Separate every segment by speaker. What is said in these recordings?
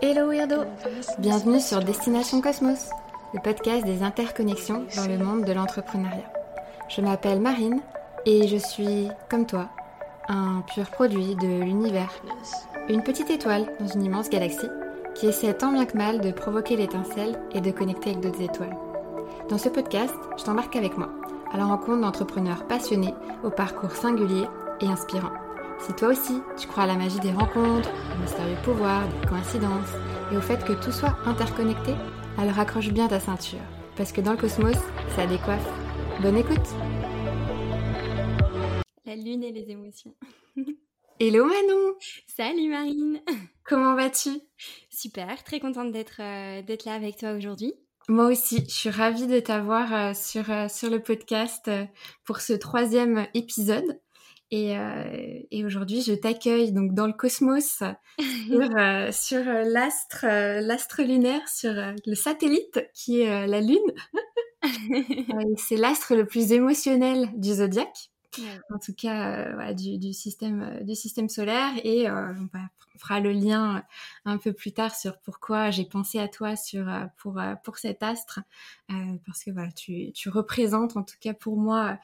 Speaker 1: Hello Weirdo Bienvenue sur Destination Cosmos, le podcast des interconnexions dans le monde de l'entrepreneuriat. Je m'appelle Marine et je suis, comme toi, un pur produit de l'univers. Une petite étoile dans une immense galaxie qui essaie tant bien que mal de provoquer l'étincelle et de connecter avec d'autres étoiles. Dans ce podcast, je t'embarque avec moi à la rencontre d'entrepreneurs passionnés au parcours singulier et inspirant. Si toi aussi, tu crois à la magie des rencontres, au mystérieux pouvoir, des coïncidences et au fait que tout soit interconnecté, alors accroche bien ta ceinture, parce que dans le cosmos, ça décoiffe. Bonne écoute
Speaker 2: La lune et les émotions.
Speaker 1: Hello Manon
Speaker 2: Salut Marine
Speaker 1: Comment vas-tu?
Speaker 2: Super, très contente d'être euh, d'être là avec toi aujourd'hui.
Speaker 1: Moi aussi, je suis ravie de t'avoir euh, sur, euh, sur le podcast pour ce troisième épisode. Et, euh, et aujourd'hui, je t'accueille donc dans le cosmos sur, euh, sur euh, l'astre, euh, l'astre lunaire, sur le satellite qui est la Lune. C'est l'astre le plus émotionnel du zodiaque en tout cas du, du, système, du système solaire. Et on, va, on, fera le lien un peu plus tard sur pourquoi j'ai pensé à toi sur, euh, pour, pour cet astre. parce que voilà, tu, tu représentes en tout cas pour moi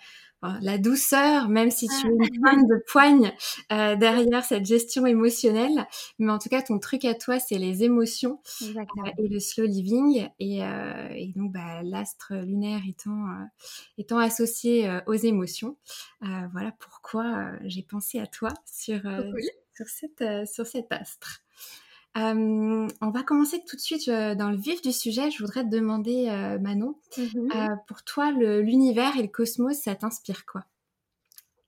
Speaker 1: la douceur, même si tu es une femme de poigne euh, derrière cette gestion émotionnelle. Mais en tout cas, ton truc à toi, c'est les émotions euh, et le slow living. Et, euh, et donc, bah, l'astre lunaire étant, euh, étant associé aux émotions. voilà pourquoi j'ai pensé à toi sur. Sur, cette, sur cet astre. Euh, on va commencer tout de suite euh, dans le vif du sujet. Je voudrais te demander, euh, Manon, mm -hmm. pour toi, l'univers et le cosmos, ça t'inspire quoi?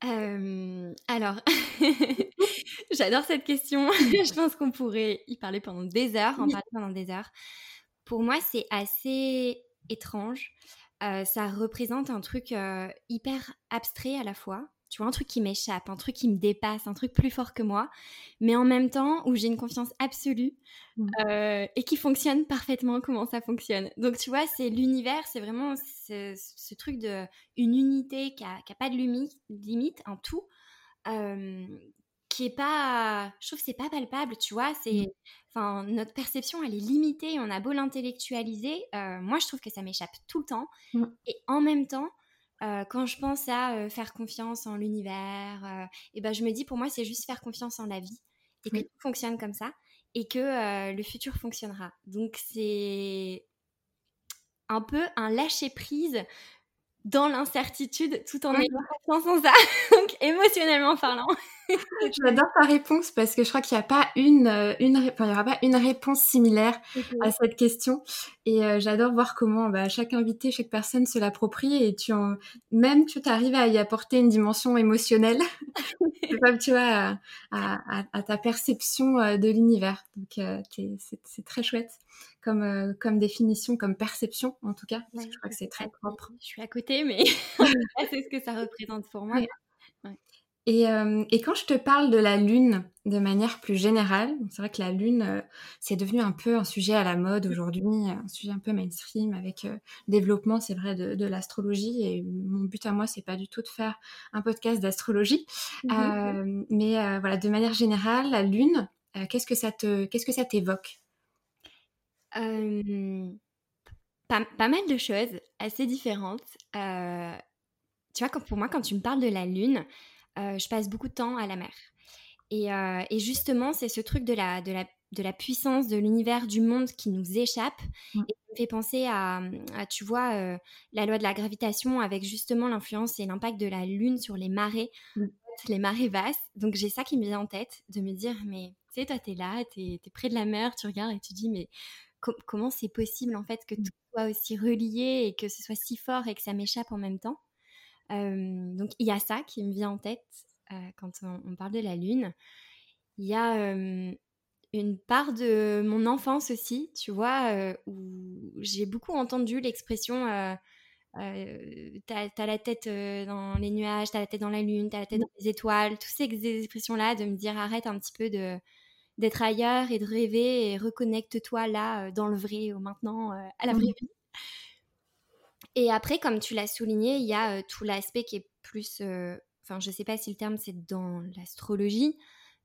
Speaker 2: Alors, j'adore cette question. Je pense qu'on pourrait y parler pendant des heures, en parler pendant des heures. Pour moi, c'est assez étrange. ça représente un truc hyper abstrait à la fois tu vois, un truc qui m'échappe, un truc qui me dépasse, un truc plus fort que moi, mais en même temps où j'ai une confiance absolue mmh. euh, et qui fonctionne parfaitement comment ça fonctionne. Donc tu vois, c'est l'univers, c'est vraiment ce, ce, truc de une unité qui a, qui a pas de limite, limite en tout, euh, qui est pas, je trouve c'est pas palpable, tu vois, c'est, enfin mmh. notre perception elle est limitée, on a beau l'intellectualiser, euh, moi je trouve que ça m'échappe tout le temps, mmh. et en même temps euh, quand je pense à euh, faire confiance en l'univers, euh, et ben je me dis pour moi c'est juste faire confiance en la vie et que oui. tout fonctionne comme ça et que le futur fonctionnera. Donc c'est un peu un lâcher prise dans l'incertitude tout en ayant confiance en ça, donc émotionnellement parlant.
Speaker 1: J'adore ta réponse parce que je crois qu'il n'y a pas une, euh, une, enfin, il y aura pas une réponse similaire okay. à cette question. Et euh, j'adore voir comment bah, chaque invité, chaque personne se l'approprie et tu en, même tu arrives à y apporter une dimension émotionnelle, comme tu vois, à, à, à, ta perception euh, de l'univers. Donc euh, c'est très chouette comme, euh, comme définition, comme perception en tout cas. Je crois que c'est très propre.
Speaker 2: Je suis à côté, mais c'est ce que ça représente pour moi.
Speaker 1: Ouais. Ouais. Et, euh, et, quand je te parle de la Lune de manière plus générale, c'est vrai que la Lune, euh, c'est devenu un peu un sujet à la mode aujourd'hui, un sujet un peu mainstream avec euh, le développement, c'est vrai, de, de l'astrologie. Et mon but à moi, c'est pas du tout de faire un podcast d'astrologie. Mmh. mais voilà, de manière générale, la Lune, qu'est-ce que ça te, qu'est-ce que ça t'évoque?
Speaker 2: Pas, pas, mal de choses assez différentes. tu vois, quand, pour moi, quand tu me parles de la Lune, euh, je passe beaucoup de temps à la mer. Et, euh, et justement, c'est ce truc de la, de la, de la puissance de l'univers, du monde qui nous échappe. Mmh. Et ça me fait penser à, à tu vois, euh, la loi de la gravitation avec justement l'influence et l'impact de la Lune sur les marées, mmh. les marées basses. Donc j'ai ça qui me vient en tête, de me dire, mais tu sais, toi, t'es là, t'es es près de la mer, tu regardes et tu dis, mais com comment c'est possible en fait que tout soit aussi relié et que ce soit si fort et que ça m'échappe en même temps? Euh, donc il y a ça qui me vient en tête euh, quand on, on, parle de la lune. Il y a euh, une part de mon enfance aussi, tu vois, où j'ai beaucoup entendu l'expression t'as as la tête dans les nuages, t'as la tête dans la lune, t'as la tête dans les étoiles, toutes ces expressions-là, de me dire arrête un petit peu de d'être ailleurs et de rêver et reconnecte-toi là dans le vrai, au maintenant, à la vraie vie. Et après, comme tu l'as souligné, il y a euh, tout l'aspect qui est plus. Enfin, euh, je sais pas si le terme c'est dans l'astrologie,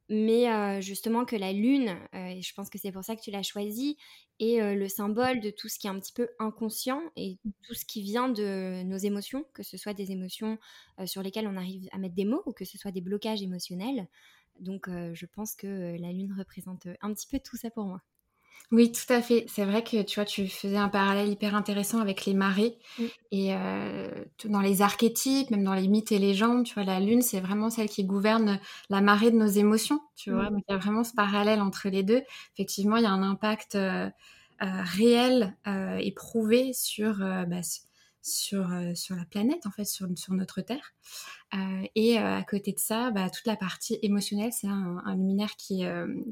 Speaker 2: mais justement que la lune, et je pense que c'est pour ça que tu l'as choisi, est le symbole de tout ce qui est un petit peu inconscient et tout ce qui vient de nos émotions, que ce soit des émotions sur lesquelles on arrive à mettre des mots ou que ce soit des blocages émotionnels. Donc je pense que la lune représente un petit peu tout ça pour moi.
Speaker 1: Oui, tout à fait. C'est vrai que tu vois, tu faisais un parallèle hyper intéressant avec les marées. Mmh. Et euh, dans les archétypes, même dans les mythes et légendes, tu vois, la lune, c'est vraiment celle qui gouverne la marée de nos émotions. Tu vois, mmh. donc il y a vraiment ce parallèle entre les deux. Effectivement, il y a un impact euh, euh, réel et prouvé sur, bah, sur, sur la planète, en fait, sur, sur notre Terre. et à côté de ça, bah, toute la partie émotionnelle, c'est un, luminaire qui,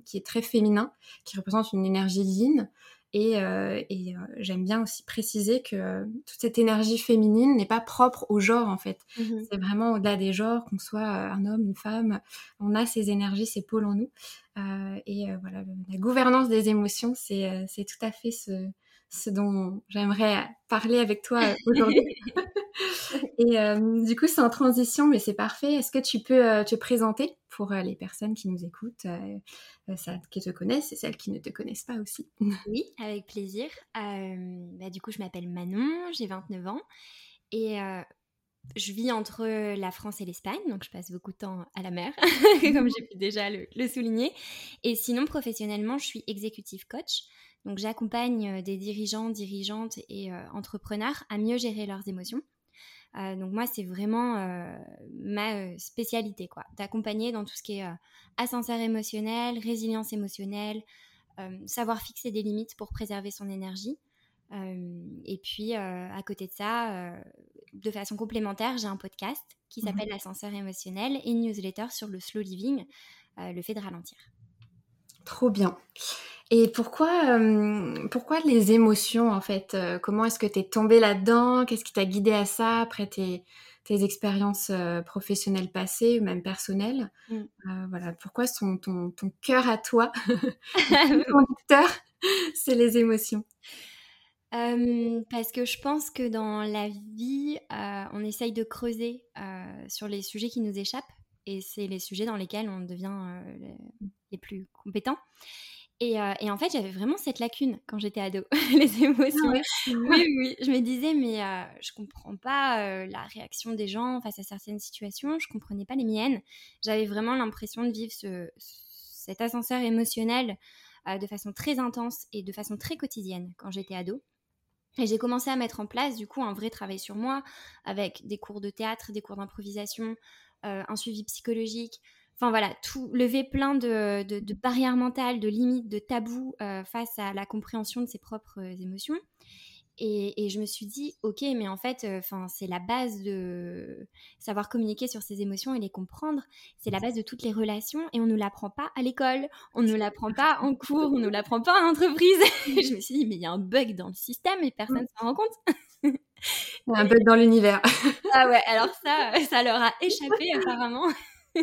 Speaker 1: qui est très féminin, qui représente une énergie divine. Et, et j'aime bien aussi préciser que toute cette énergie féminine n'est pas propre au genre, en fait. Mmh c'est vraiment au-delà des genres, qu'on soit un homme, une femme, on a ces énergies, ces pôles en nous. et voilà, la gouvernance des émotions, c'est tout à fait ce, ce dont j'aimerais parler avec toi euh, aujourd'hui. et euh, du coup, c'est en transition, mais c'est parfait. Est-ce que tu peux euh, te présenter pour les personnes qui nous écoutent, qui te connaissent et celles qui ne te connaissent pas aussi?
Speaker 2: Oui, avec plaisir. Bah, du coup, je m'appelle Manon, j'ai 29 ans et je vis entre la France et l'Espagne, donc je passe beaucoup de temps à la mer, comme j'ai pu déjà le, le, souligner. Et sinon, professionnellement, je suis executive coach. Donc j'accompagne euh, des dirigeants, dirigeantes et euh, entrepreneurs à mieux gérer leurs émotions. Euh, donc moi, c'est vraiment ma spécialité, quoi, d'accompagner dans tout ce qui est ascenseur émotionnel, résilience émotionnelle, savoir fixer des limites pour préserver son énergie. et puis, à côté de ça, de façon complémentaire, j'ai un podcast qui mmh s'appelle l'ascenseur émotionnel et une newsletter sur le slow living, le fait de ralentir.
Speaker 1: Trop bien. Et pourquoi, euh, pourquoi les émotions en fait euh, Comment est-ce que tu es tombée là-dedans? Qu'est-ce qui t'a guidé à ça après tes, tes expériences euh, professionnelles passées ou même personnelles? Mmh. Voilà, pourquoi ton cœur à toi, ton conducteur, c'est les émotions.
Speaker 2: Parce que je pense que dans la vie, on essaye de creuser sur les sujets qui nous échappent et c'est les sujets dans lesquels on devient les plus compétents. Euh, et, en fait, j'avais vraiment cette lacune quand j'étais ado, les émotions. Ah oui, oui, je me disais, mais euh, je comprends pas euh, la réaction des gens face à certaines situations, je comprenais pas les miennes. J'avais vraiment l'impression de vivre ce, cet ascenseur émotionnel de façon très intense et de façon très quotidienne quand j'étais ado. Et j'ai commencé à mettre en place du coup un vrai travail sur moi avec des cours de théâtre, des cours d'improvisation, un suivi psychologique, Enfin voilà, tout lever plein de, barrières mentales, de limites, de tabous euh, face à la compréhension de ses propres euh, émotions. Et, je me suis dit, ok, mais en fait, euh, c'est la base de savoir communiquer sur ses émotions et les comprendre. C'est la base de toutes les relations et on ne l'apprend pas à l'école, on ne l'apprend pas en cours, on ne l'apprend pas en entreprise. je me suis dit, mais il y a un bug dans le système et personne ne s'en rend compte.
Speaker 1: Un bug dans l'univers.
Speaker 2: ah ouais, alors ça, ça leur a échappé apparemment.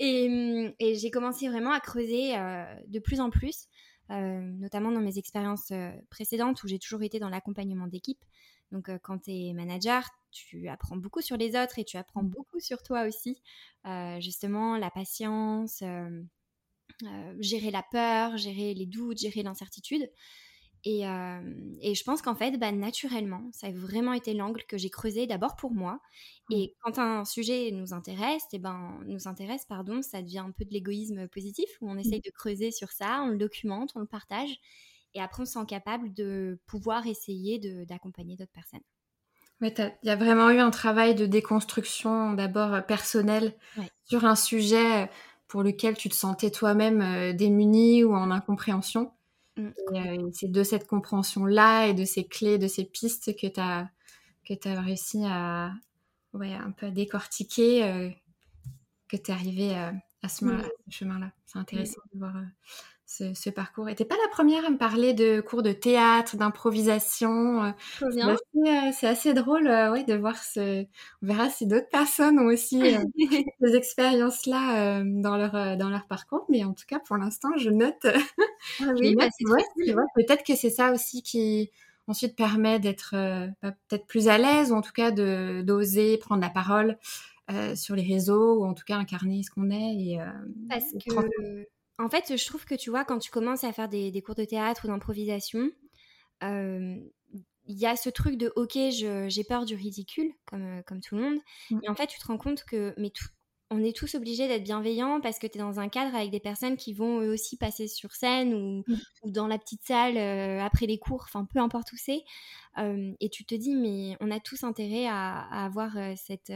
Speaker 2: Mmh, et, j'ai commencé vraiment à creuser euh, de plus en plus, euh, notamment dans mes expériences euh, précédentes où j'ai toujours été dans l'accompagnement d'équipe. Donc quand tu es manager, tu apprends beaucoup sur les autres et tu apprends mmh. beaucoup sur toi aussi. justement, la patience, gérer la peur, gérer les doutes, gérer l'incertitude. Et, et, je pense qu'en fait, bah, naturellement, ça a vraiment été l'angle que j'ai creusé d'abord pour moi. Mmh. Et quand un sujet nous intéresse, et ben, nous intéresse, pardon, ça devient un peu de l'égoïsme positif où on mmh. essaye de creuser sur ça, on le documente, on le partage. Et après, on se sent capable de pouvoir essayer d'accompagner d'autres personnes.
Speaker 1: Il y a vraiment eu un travail de déconstruction d'abord personnel sur un sujet pour lequel tu te sentais toi-même démuni ou en incompréhension? Mm. Euh, c'est de cette compréhension-là et de ces clés, de ces pistes que tu as, que as réussi à ouais, un peu décortiquer, euh, que tu es arrivé euh, à ce, chemin-là. C'est intéressant de voir ce, parcours. Et t'es pas la première à me parler de cours de théâtre, d'improvisation. Euh, euh, c'est assez, drôle euh, ouais, de voir ce... On verra si d'autres personnes ont aussi ces expériences-là dans, leur, dans leur parcours. Mais en tout cas, pour l'instant, je note. Ah oui, bah, Peut-être que c'est ça aussi qui ensuite permet d'être bah, peut-être plus à l'aise ou en tout cas d'oser prendre la parole sur les réseaux ou en tout cas incarner ce qu'on est et
Speaker 2: parce que en fait je trouve que tu vois quand tu commences à faire des, cours de théâtre ou d'improvisation il y a ce truc de ok j'ai peur du ridicule comme, comme tout le monde mmh. et en fait tu te rends compte que mais tout, on est tous obligés d'être bienveillants parce que tu es dans un cadre avec des personnes qui vont eux aussi passer sur scène ou, mmh. dans la petite salle euh, après les cours, enfin peu importe où c'est. Euh, et tu te dis, mais on a tous intérêt à, avoir euh, cette,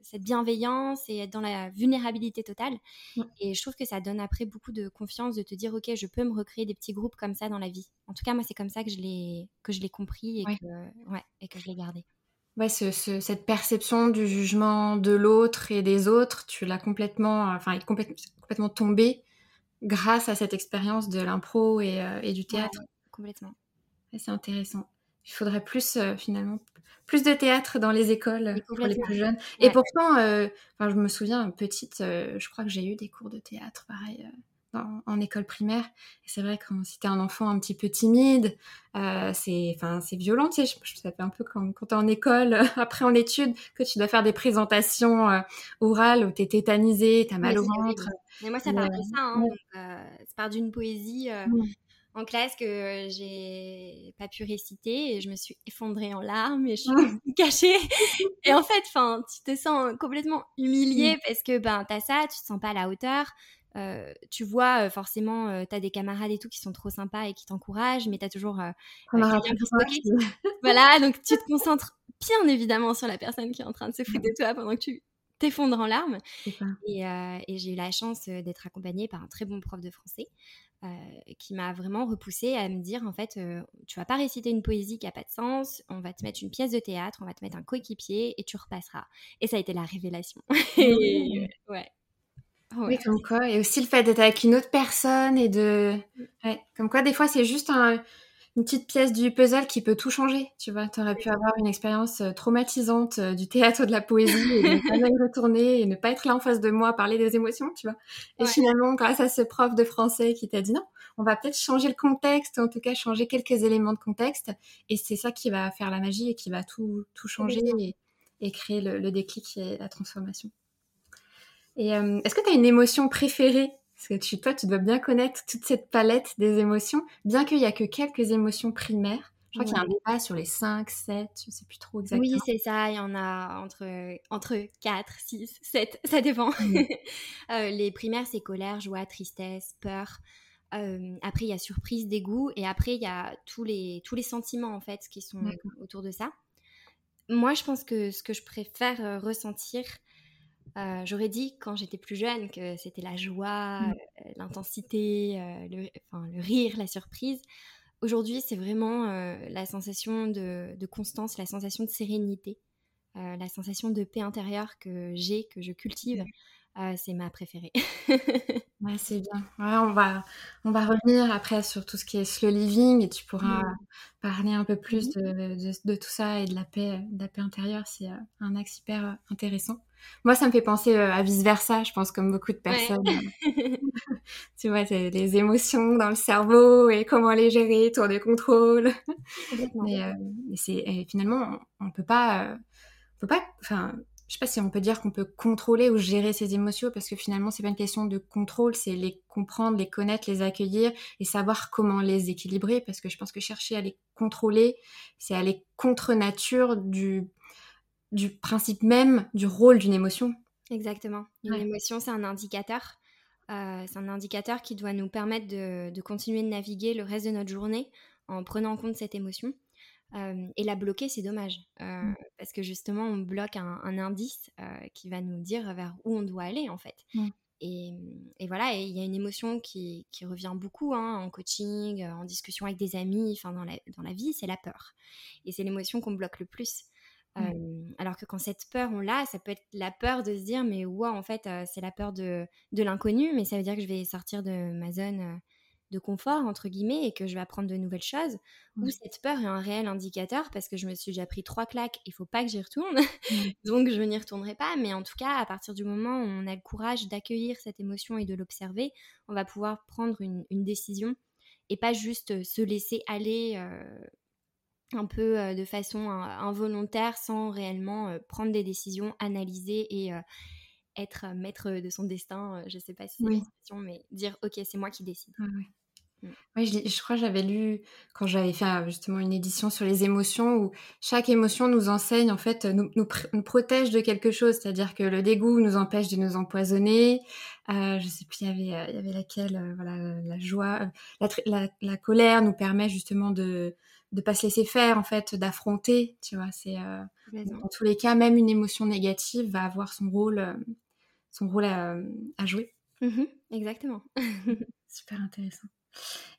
Speaker 2: cette bienveillance et être dans la vulnérabilité totale. Mmh. Et je trouve que ça donne après beaucoup de confiance de te dire, ok, je peux me recréer des petits groupes comme ça dans la vie. En tout cas, moi, c'est comme ça que je l'ai compris et, que, ouais, et que je l'ai gardé
Speaker 1: ouais, cette perception du jugement de l'autre et des autres, tu l'as complètement, enfin, complètement, complètement tombée grâce à cette expérience de l'impro et, euh, du théâtre.
Speaker 2: complètement.
Speaker 1: c'est intéressant. Il faudrait plus, euh, finalement, plus de théâtre dans les écoles pour les plus jeunes. Et pourtant, euh, je me souviens, petite, je crois que j'ai eu des cours de théâtre, pareil en, école primaire. Et c'est vrai que si t'es un enfant un petit peu timide, euh, c'est, enfin, c'est violent. Tu sais, je, ça fait un peu comme quand t'es en école, après en études, que tu dois faire des présentations euh, orales où t'es tétanisé, t'as mal au ventre.
Speaker 2: Mais moi, ça part de ça. Hein, euh, ça part d'une poésie. En classe que j'ai pas pu réciter et je me suis effondrée en larmes et je suis cachée et en fait enfin tu te sens complètement humiliée parce que ben t'as ça tu te sens pas à la hauteur euh, tu vois, euh, forcément, euh, tu as des camarades et tout qui sont trop sympas et qui t'encouragent, mais tu as toujours Voilà, donc tu te concentres bien évidemment sur la personne qui est en train de se foutre de toi pendant que tu t'effondres en larmes. Et, j'ai eu la chance d'être accompagnée par un très bon prof de français qui m'a vraiment repoussée à me dire en fait, tu vas pas réciter une poésie qui a pas de sens, on va te mettre une pièce de théâtre, on va te mettre un coéquipier et tu repasseras. Et ça a été la révélation. ouais.
Speaker 1: Oui, comme quoi. Et aussi le fait d'être avec une autre personne et de. Ouais, comme quoi, des fois, c'est juste une petite pièce du puzzle qui peut tout changer. Tu vois, tu aurais pu avoir une expérience euh, traumatisante euh, du théâtre de la poésie et ne pas y retourner et ne pas être là en face de moi à parler des émotions, tu vois. Et finalement, grâce à ce prof de français qui t'a dit non, on va peut-être changer le contexte, en tout cas changer quelques éléments de contexte. Et c'est ça qui va faire la magie et qui va tout, tout changer et, créer le déclic et la transformation. Et euh, est-ce que tu as une émotion préférée? Parce que tu, toi, tu dois bien connaître toute cette palette des émotions, bien qu'il n'y a que quelques émotions primaires. Je crois qu'il y a un débat sur les 5, 7, je ne sais plus trop exactement.
Speaker 2: Oui, c'est ça, il y en a entre, entre 4, 6, 7, ça dépend. Euh, les primaires, c'est colère, joie, tristesse, peur. Euh, après, il y a surprise, dégoût, et après, il y a tous les, tous les sentiments, en fait, qui sont autour de ça. Moi, je pense que ce que je préfère ressentir, euh, j'aurais dit quand j'étais plus jeune que c'était la joie, mmh. euh, l'intensité, euh, le, le, rire, la surprise. Aujourd'hui, c'est vraiment la sensation de, de, constance, la sensation de sérénité, la sensation de paix intérieure que j'ai, que je cultive. c'est ma préférée.
Speaker 1: ouais, c'est bien. on, va, on va revenir après sur tout ce qui est slow living et tu pourras mmh. parler un peu plus mmh. de, de, tout ça et de la paix, de la paix intérieure. C'est un axe hyper intéressant. Moi, ça me fait penser euh, à vice-versa, je pense, comme beaucoup de personnes. tu vois, les émotions dans le cerveau et comment les gérer, tour de contrôle. mais, euh, finalement, on, peut pas, euh, on peut pas, enfin, je sais pas si on peut dire qu'on peut contrôler ou gérer ses émotions parce que finalement, c'est pas une question de contrôle, c'est les comprendre, les connaître, les accueillir et savoir comment les équilibrer parce que je pense que chercher à les contrôler, c'est aller contre nature du du principe même du rôle d'une émotion.
Speaker 2: Exactement. Une émotion, c'est un indicateur. Euh, c'est un indicateur qui doit nous permettre de, continuer de naviguer le reste de notre journée en prenant en compte cette émotion. Euh, et la bloquer, c'est dommage. Euh, mm. Parce que justement, on bloque un, indice qui va nous dire vers où on doit aller, en fait. Mm. Et, voilà, il y a une émotion qui, revient beaucoup hein, en coaching, en discussion avec des amis, enfin dans la, dans la vie, c'est la peur. Et c'est l'émotion qu'on bloque le plus. Mmh. alors que quand cette peur, on l'a, ça peut être la peur de se dire, mais ouais, en fait, c'est la peur de, de l'inconnu, mais ça veut dire que je vais sortir de ma zone de confort, entre guillemets, et que je vais apprendre de nouvelles choses. Ou cette peur est un réel indicateur parce que je me suis déjà pris trois claques, il faut pas que j'y retourne, mmh. donc je n'y retournerai pas. Mais en tout cas, à partir du moment où on a le courage d'accueillir cette émotion et de l'observer, on va pouvoir prendre une, une, décision et pas juste se laisser aller un peu de façon involontaire sans réellement prendre des décisions, analyser et être maître de son destin. je ne sais pas si c'est une expression, mais dire ok, c'est moi qui décide.
Speaker 1: Mm. Oui, je, crois que j'avais lu quand j'avais fait euh, justement une édition sur les émotions où chaque émotion nous enseigne, en fait, nous, nous, protège de quelque chose. C'est-à-dire que le dégoût nous empêche de nous empoisonner. Euh, je sais plus, il y avait, euh, il y avait laquelle, euh, voilà, la joie, la, la, colère nous permet justement de de pas se laisser faire, en fait, d'affronter. Tu vois, c'est dans tous les cas, même une émotion négative va avoir son rôle, son rôle à, jouer.
Speaker 2: Mmh exactement.
Speaker 1: Super intéressant.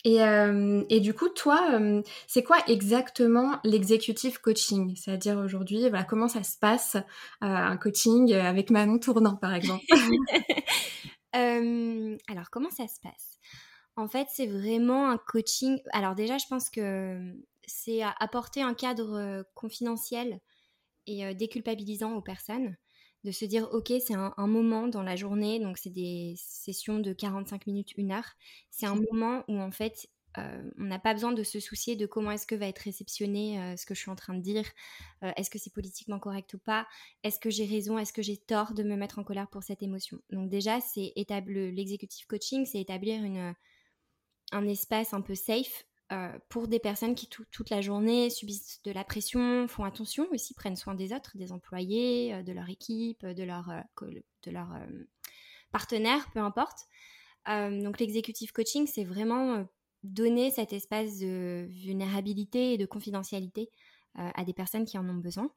Speaker 1: Et, euh, et, du coup, toi, euh, c'est quoi exactement l'executive coaching? C'est-à-dire aujourd'hui, voilà, comment ça se passe euh, un coaching avec Manon Tournant, par exemple?
Speaker 2: Alors, comment ça se passe? En fait, c'est vraiment un coaching. Alors déjà, je pense que c'est apporter un cadre confidentiel et déculpabilisant aux personnes de se dire ok c'est un, moment dans la journée donc c'est des sessions de 45 minutes une heure. C'est un moment où en fait euh, on n'a pas besoin de se soucier de comment est-ce que va être réceptionné euh, ce que je suis en train de dire euh, est-ce que c'est politiquement correct ou pas est-ce que j'ai raison est-ce que j'ai tort de me mettre en colère pour cette émotion. Donc déjà c'est établir l'exécutif coaching c'est établir une un espace un peu safe euh, pour des personnes qui toute la journée subissent de la pression, font attention aussi, prennent soin des autres, des employés, euh, de leur équipe, de leur, euh, de leur partenaire, peu importe. donc l'exécutif coaching, c'est vraiment donner cet espace de vulnérabilité et de confidentialité à des personnes qui en ont besoin.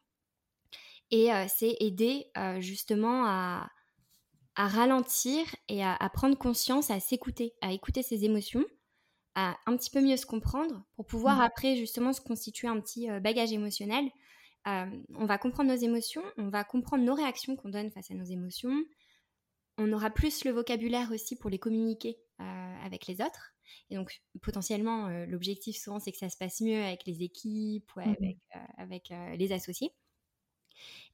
Speaker 2: Et c'est aider justement à, à ralentir et à, à prendre conscience, à s'écouter, à écouter ses émotions à un petit peu mieux se comprendre pour pouvoir mmh. après justement se constituer un petit euh, bagage émotionnel. Euh, on va comprendre nos émotions, on va comprendre nos réactions qu'on donne face à nos émotions. On aura plus le vocabulaire aussi pour les communiquer euh, avec les autres. Et donc potentiellement, l'objectif souvent c'est que ça se passe mieux avec les équipes ou mmh avec les associés.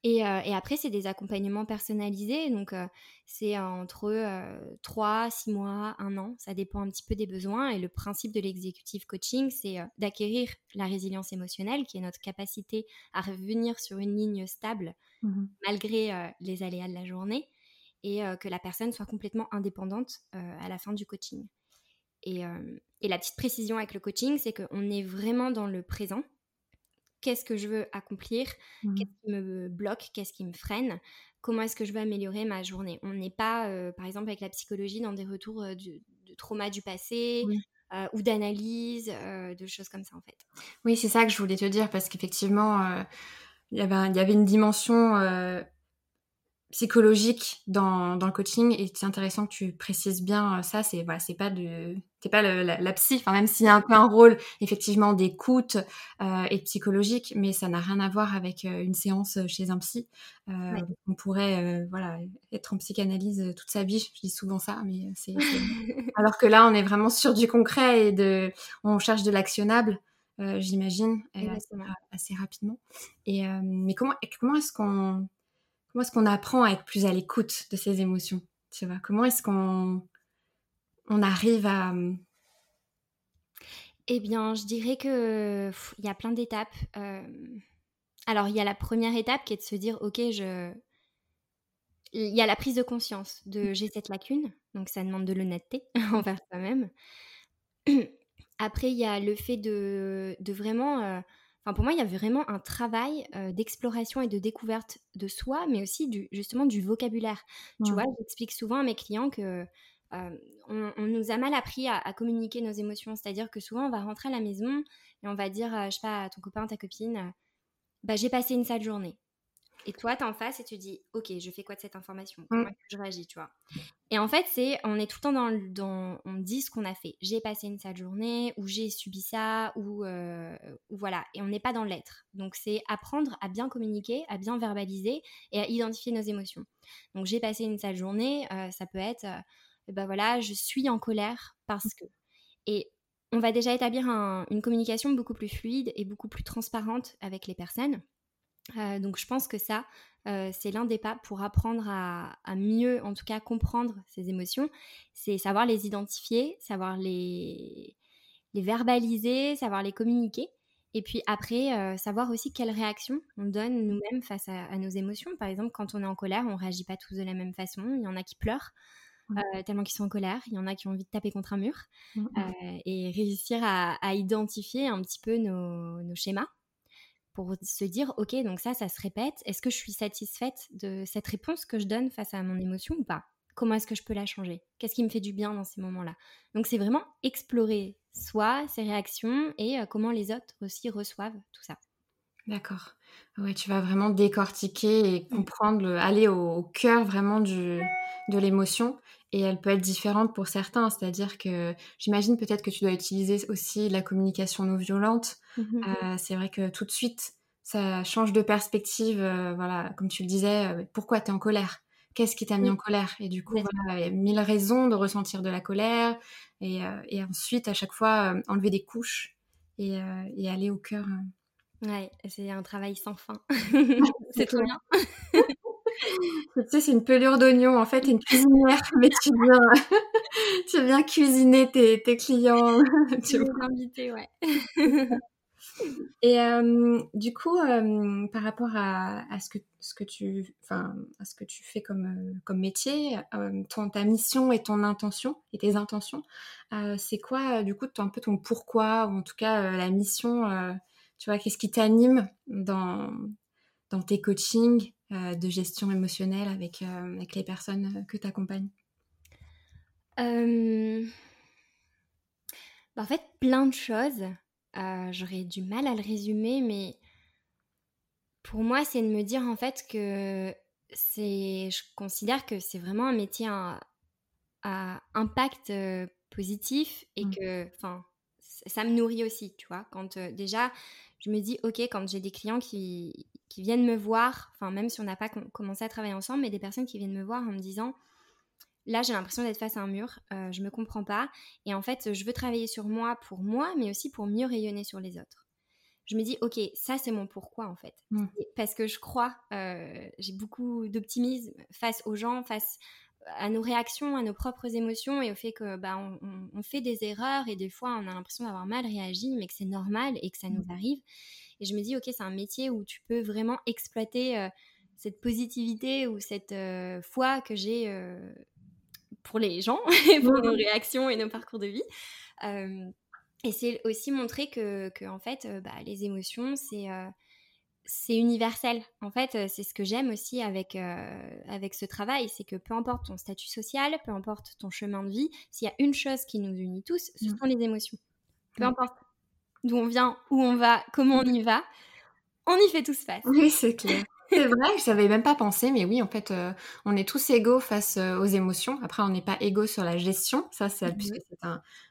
Speaker 2: Euh, et, après, c'est des accompagnements personnalisés. Donc, euh, c'est entre euh, 3, 6 mois, 1 an. Ça dépend un petit peu des besoins. Et le principe de l'executive coaching, c'est euh, d'acquérir la résilience émotionnelle, qui est notre capacité à revenir sur une ligne stable mmh malgré les aléas de la journée. Et que la personne soit complètement indépendante à la fin du coaching. Et, et la petite précision avec le coaching, c'est qu'on est vraiment dans le présent qu'est-ce que je veux accomplir, mmh. qu'est-ce qui me bloque, qu'est-ce qui me freine, comment est-ce que je veux améliorer ma journée. On n'est pas, euh, par exemple, avec la psychologie, dans des retours euh, de, trauma du passé. Euh, ou d'analyse, de choses comme ça en fait.
Speaker 1: Oui, c'est ça que je voulais te dire parce qu'effectivement, il y avait une dimension psychologique dans, dans, le coaching et c'est intéressant que tu précises bien euh, ça c'est voilà c'est pas de t'es pas la, psy enfin même s'il y a un peu un rôle effectivement d'écoute euh, et psychologique mais ça n'a rien à voir avec euh, une séance chez un psy. Euh, on pourrait voilà être en psychanalyse toute sa vie je dis souvent ça mais c'est alors que là on est vraiment sur du concret et de on cherche de l'actionnable j'imagine assez, assez, rapidement. Et mais comment comment est-ce qu'on Comment est-ce qu'on apprend à être plus à l'écoute de ses émotions Tu vois? Comment est-ce qu'on on arrive à
Speaker 2: Eh bien, je dirais que il y a plein d'étapes. Euh, alors, il y a la première étape qui est de se dire, ok, je il y a la prise de conscience de mmh. j'ai cette lacune, donc ça demande de l'honnêteté envers soi-même. Après, il y a le fait de, de vraiment euh, pour moi, il y a vraiment un travail euh, d'exploration et de découverte de soi, mais aussi du, justement du vocabulaire. Tu vois, j'explique souvent à mes clients que euh, on, nous a mal appris à, communiquer nos émotions. C'est-à-dire que souvent, on va rentrer à la maison et on va dire, euh, je sais pas, à ton copain, ta copine, bah, j'ai passé une sale journée. Et toi, tu en face et tu dis, ok, je fais quoi de cette information? Comment mmh. je réagis, tu vois? Et en fait, c'est, on est tout le temps dans, dans on dit ce qu'on a fait. J'ai passé une sale journée, ou j'ai subi ça, ou, euh, ou voilà. Et on n'est pas dans l'être. Donc, c'est apprendre à bien communiquer, à bien verbaliser et à identifier nos émotions. Donc, j'ai passé une sale journée, euh, ça peut être, ben voilà, je suis en colère parce que. Et on va déjà établir une communication beaucoup plus fluide et beaucoup plus transparente avec les personnes. Euh, donc je pense que ça, euh, c'est l'un des pas pour apprendre à, mieux, en tout cas, comprendre ces émotions. C'est savoir les identifier, savoir les, les verbaliser, savoir les communiquer. Et puis après, savoir aussi quelle réaction on donne nous-mêmes face à, nos émotions. Par exemple, quand on est en colère, on réagit pas tous de la même façon. Il y en a qui pleurent. tellement qu'ils sont en colère, il y en a qui ont envie de taper contre un mur mmh, et réussir à, identifier un petit peu nos schémas pour se dire, ok, donc ça, ça se répète. Est-ce que je suis satisfaite de cette réponse que je donne face à mon émotion ou pas? Comment est-ce que je peux la changer? Qu'est-ce qui me fait du bien dans ces moments-là? Donc c'est vraiment explorer soi, ses réactions et euh, comment les autres aussi reçoivent tout ça.
Speaker 1: D'accord. Ouais, tu vas vraiment décortiquer et mmh. comprendre, aller au, cœur vraiment du, de l'émotion. Et elle peut être différente pour certains, c'est-à-dire que j'imagine peut-être que tu dois utiliser aussi la communication non violente. Mmh euh, c'est vrai que tout de suite, ça change de perspective. Euh, voilà, comme tu le disais, euh, pourquoi tu es en colère? Qu'est-ce qui t'a mis en colère? Et du coup, voilà, il y a mille raisons de ressentir de la colère. Et, et ensuite, à chaque fois, enlever des couches et, et aller au cœur.
Speaker 2: Ouais, c'est un travail sans fin. c'est trop bien.
Speaker 1: tu sais, c'est une pelure d'oignon. En fait, une cuisinière, mais tu viens, tu viens cuisiner tes, tes clients.
Speaker 2: tu veux inviter, ouais.
Speaker 1: Et euh, du coup, euh, par rapport à, à, ce, que, ce, que tu, à ce que tu fais comme, euh, comme métier, ton, ta mission et ton intention et tes intentions, c'est quoi du coup un peu ton pourquoi ou en tout cas la mission Tu vois, qu'est-ce qui t'anime dans, dans tes coachings euh, de gestion émotionnelle avec, euh, avec les personnes euh, que tu accompagnes
Speaker 2: bah, En fait, plein de choses. J'aurais du mal à le résumer, mais pour moi, c'est de me dire en fait que c'est, je considère que c'est vraiment un métier à, impact positif et mmh. que, enfin, ça me nourrit aussi, tu vois. Quand déjà, je me dis, ok, quand j'ai des clients qui, qui viennent me voir, enfin même si on n'a pas commencé à travailler ensemble, mais des personnes qui viennent me voir en me disant, là j'ai l'impression d'être face à un mur, euh, je me comprends pas, et en fait je veux travailler sur moi pour moi, mais aussi pour mieux rayonner sur les autres. Je me dis, ok, ça c'est mon pourquoi en fait, mmh. parce que je crois, euh, j'ai beaucoup d'optimisme face aux gens, face à nos réactions, à nos propres émotions et au fait que bah, on, fait des erreurs et des fois on a l'impression d'avoir mal réagi, mais que c'est normal et que ça nous mmh. arrive. Et je me dis, ok, c'est un métier où tu peux vraiment exploiter euh, cette positivité ou cette euh, foi que j'ai euh, pour les gens, pour nos réactions et nos parcours de vie. et c'est aussi montrer que, que en fait, bah, les émotions, c'est c'est universel. En fait, c'est ce que j'aime aussi avec, avec ce travail, c'est que peu importe ton statut social, peu importe ton chemin de vie, s'il y a une chose qui nous unit tous, ce mmh. sont les émotions. Peu importe d'où on vient, où on va, comment on y va. On y fait tous face.
Speaker 1: Oui, c'est clair. C'est vrai, je savais même pas penser, mais oui, en fait, euh, on est tous égaux face euh, aux émotions. Après, on n'est pas égaux sur la gestion, ça, c'est mmh c'est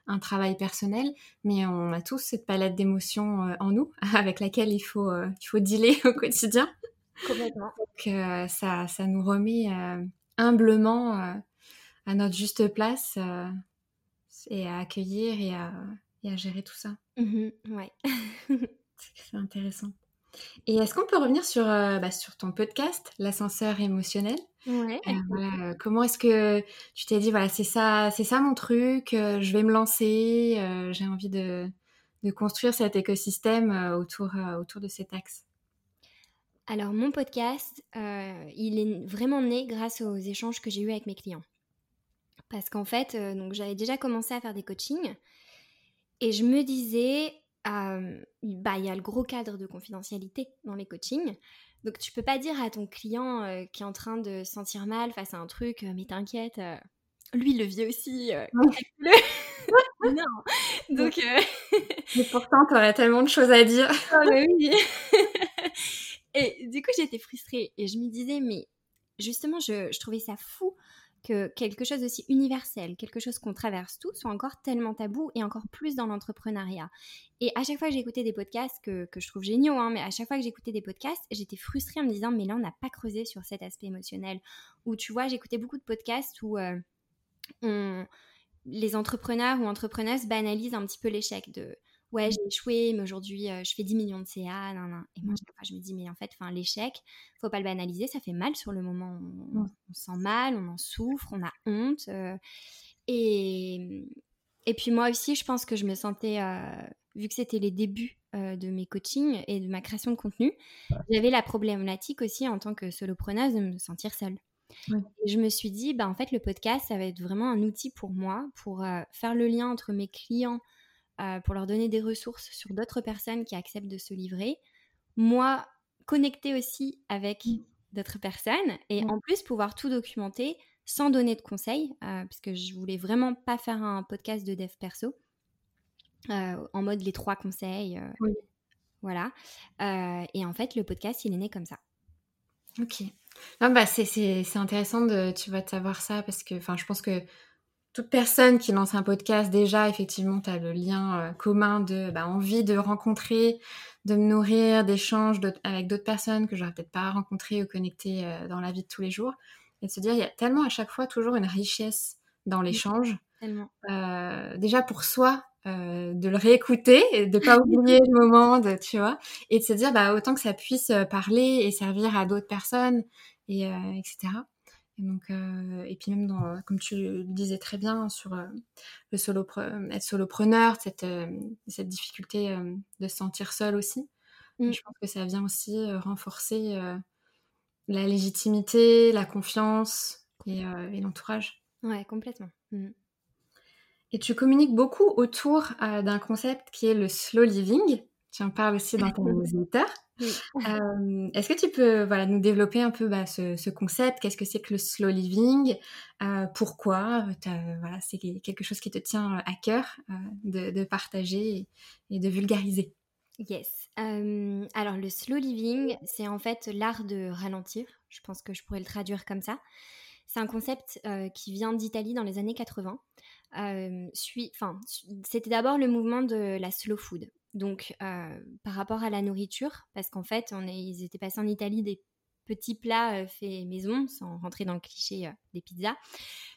Speaker 1: un, travail personnel, mais on a tous cette palette d'émotions euh, en nous, avec laquelle il faut, il faut dealer au quotidien.
Speaker 2: Complètement.
Speaker 1: Donc, ça, ça nous remet humblement à notre juste place et à accueillir et à, et à gérer tout ça.
Speaker 2: Mmh ouais.
Speaker 1: c'est intéressant. Et est-ce qu'on peut revenir sur, euh, bah, sur ton podcast, l'ascenseur émotionnel?
Speaker 2: Ouais.
Speaker 1: Euh, voilà, comment est-ce que tu t'es dit, voilà, c'est ça, c'est ça mon truc, euh, je vais me lancer, j'ai envie de, de, construire cet écosystème autour, autour de cet axe?
Speaker 2: Alors, mon podcast, il est vraiment né grâce aux échanges que j'ai eus avec mes clients. Parce qu'en fait, donc j'avais déjà commencé à faire des coachings et je me disais, bah, il y a le gros cadre de confidentialité dans les coachings. Donc, tu peux pas dire à ton client qui est en train de se sentir mal face à un truc, mais t'inquiète, lui, le vit aussi. non. Donc.
Speaker 1: Mais pourtant, t'aurais tellement de choses à dire.
Speaker 2: Ah, oui. et du coup, j'étais frustrée et je me disais, mais justement, je, je trouvais ça fou que quelque chose d'aussi universel, quelque chose qu'on traverse tous, soit encore tellement tabou et encore plus dans l'entrepreneuriat. Et à chaque fois que j'écoutais des podcasts que, je trouve géniaux, hein, mais à chaque fois que j'écoutais des podcasts, j'étais frustrée en me disant, mais là, on n'a pas creusé sur cet aspect émotionnel. Ou tu vois, j'écoutais beaucoup de podcasts où euh, les entrepreneurs ou entrepreneuses banalisent un petit peu l'échec de ouais, mmh. j'ai échoué, mais aujourd'hui, euh, je fais 10 millions de CA. Nan, Et moi, mmh. je me dis, mais en fait, l'échec, faut pas le banaliser, ça fait mal sur le moment. On, mmh. sent mal, on en souffre, on a honte. Euh, et, Et puis moi aussi, je pense que je me sentais, vu que c'était les débuts de mes coachings et de ma création de contenu, j'avais la problématique aussi en tant que solopreneuse de me sentir seule. Et je me suis dit, bah, en fait, le podcast, ça va être vraiment un outil pour moi, pour faire le lien entre mes clients, pour leur donner des ressources sur d'autres personnes qui acceptent de se livrer. Moi, connecter aussi avec mmh. d'autres personnes et en plus pouvoir tout documenter sans donner de conseils, parce que je voulais vraiment pas faire un podcast de dev perso. en mode les trois conseils. Voilà. et en fait, le podcast, il est né comme ça.
Speaker 1: Ok. bah, c'est intéressant de, tu vas de savoir ça parce que je pense que toute personne qui lance un podcast, déjà, effectivement, tu as le lien commun de bah, envie de rencontrer, de me nourrir, d'échanges avec d'autres personnes que j'aurais peut-être pas rencontrées ou connectées dans la vie de tous les jours. Et de se dire, il y a tellement à chaque fois toujours une richesse dans l'échange. Euh, déjà pour soi, euh, de le réécouter et de pas oublier le moment, de, tu vois, et de se dire bah autant que ça puisse euh, parler et servir à d'autres personnes et etc. Et donc et puis même dans, comme tu le disais très bien sur le solo être solopreneur, cette cette difficulté de se sentir seul aussi. Mmh. Je pense que ça vient aussi renforcer la légitimité, la confiance et, l'entourage.
Speaker 2: Ouais, complètement. Mmh.
Speaker 1: Et tu communiques beaucoup autour euh, d'un concept qui est le slow living. Tu en parles aussi dans ton newsletter. Euh, est-ce que tu peux voilà, nous développer un peu bah, ce, concept? Qu'est-ce que c'est que le slow living? Euh, Pourquoi? Voilà, C'est quelque chose qui te tient à cœur de, partager et, de vulgariser?
Speaker 2: Yes. alors le slow living, c'est en fait l'art de ralentir. Je pense que je pourrais le traduire comme ça. C'est un concept qui vient d'Italie dans les années 80 c'était d'abord le mouvement de la slow food. Donc, par rapport à la nourriture, parce qu'en fait, on est, ils étaient passés en Italie des petits plats faits maison, sans rentrer dans le cliché des pizzas,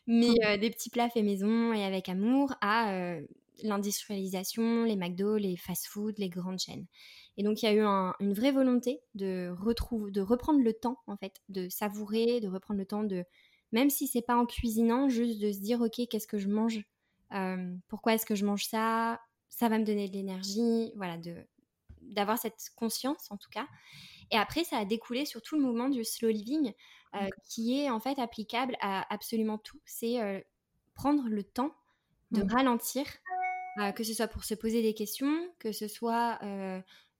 Speaker 2: mais mmh. des petits plats faits maison et avec amour à l'industrialisation, les McDo, les fast-food, les grandes chaînes. Et donc il y a eu une vraie volonté de retrouver, de reprendre le temps en fait, de savourer, de reprendre le temps de même si c'est pas en cuisinant, juste de se dire ok qu'est-ce que je mange, euh, pourquoi est-ce que je mange ça, ça va me donner de l'énergie, voilà, de d'avoir cette conscience en tout cas. Et après ça a découlé sur tout le mouvement du slow living euh, qui est en fait applicable à absolument tout. C'est euh, prendre le temps de ralentir, que ce soit pour se poser des questions, que ce soit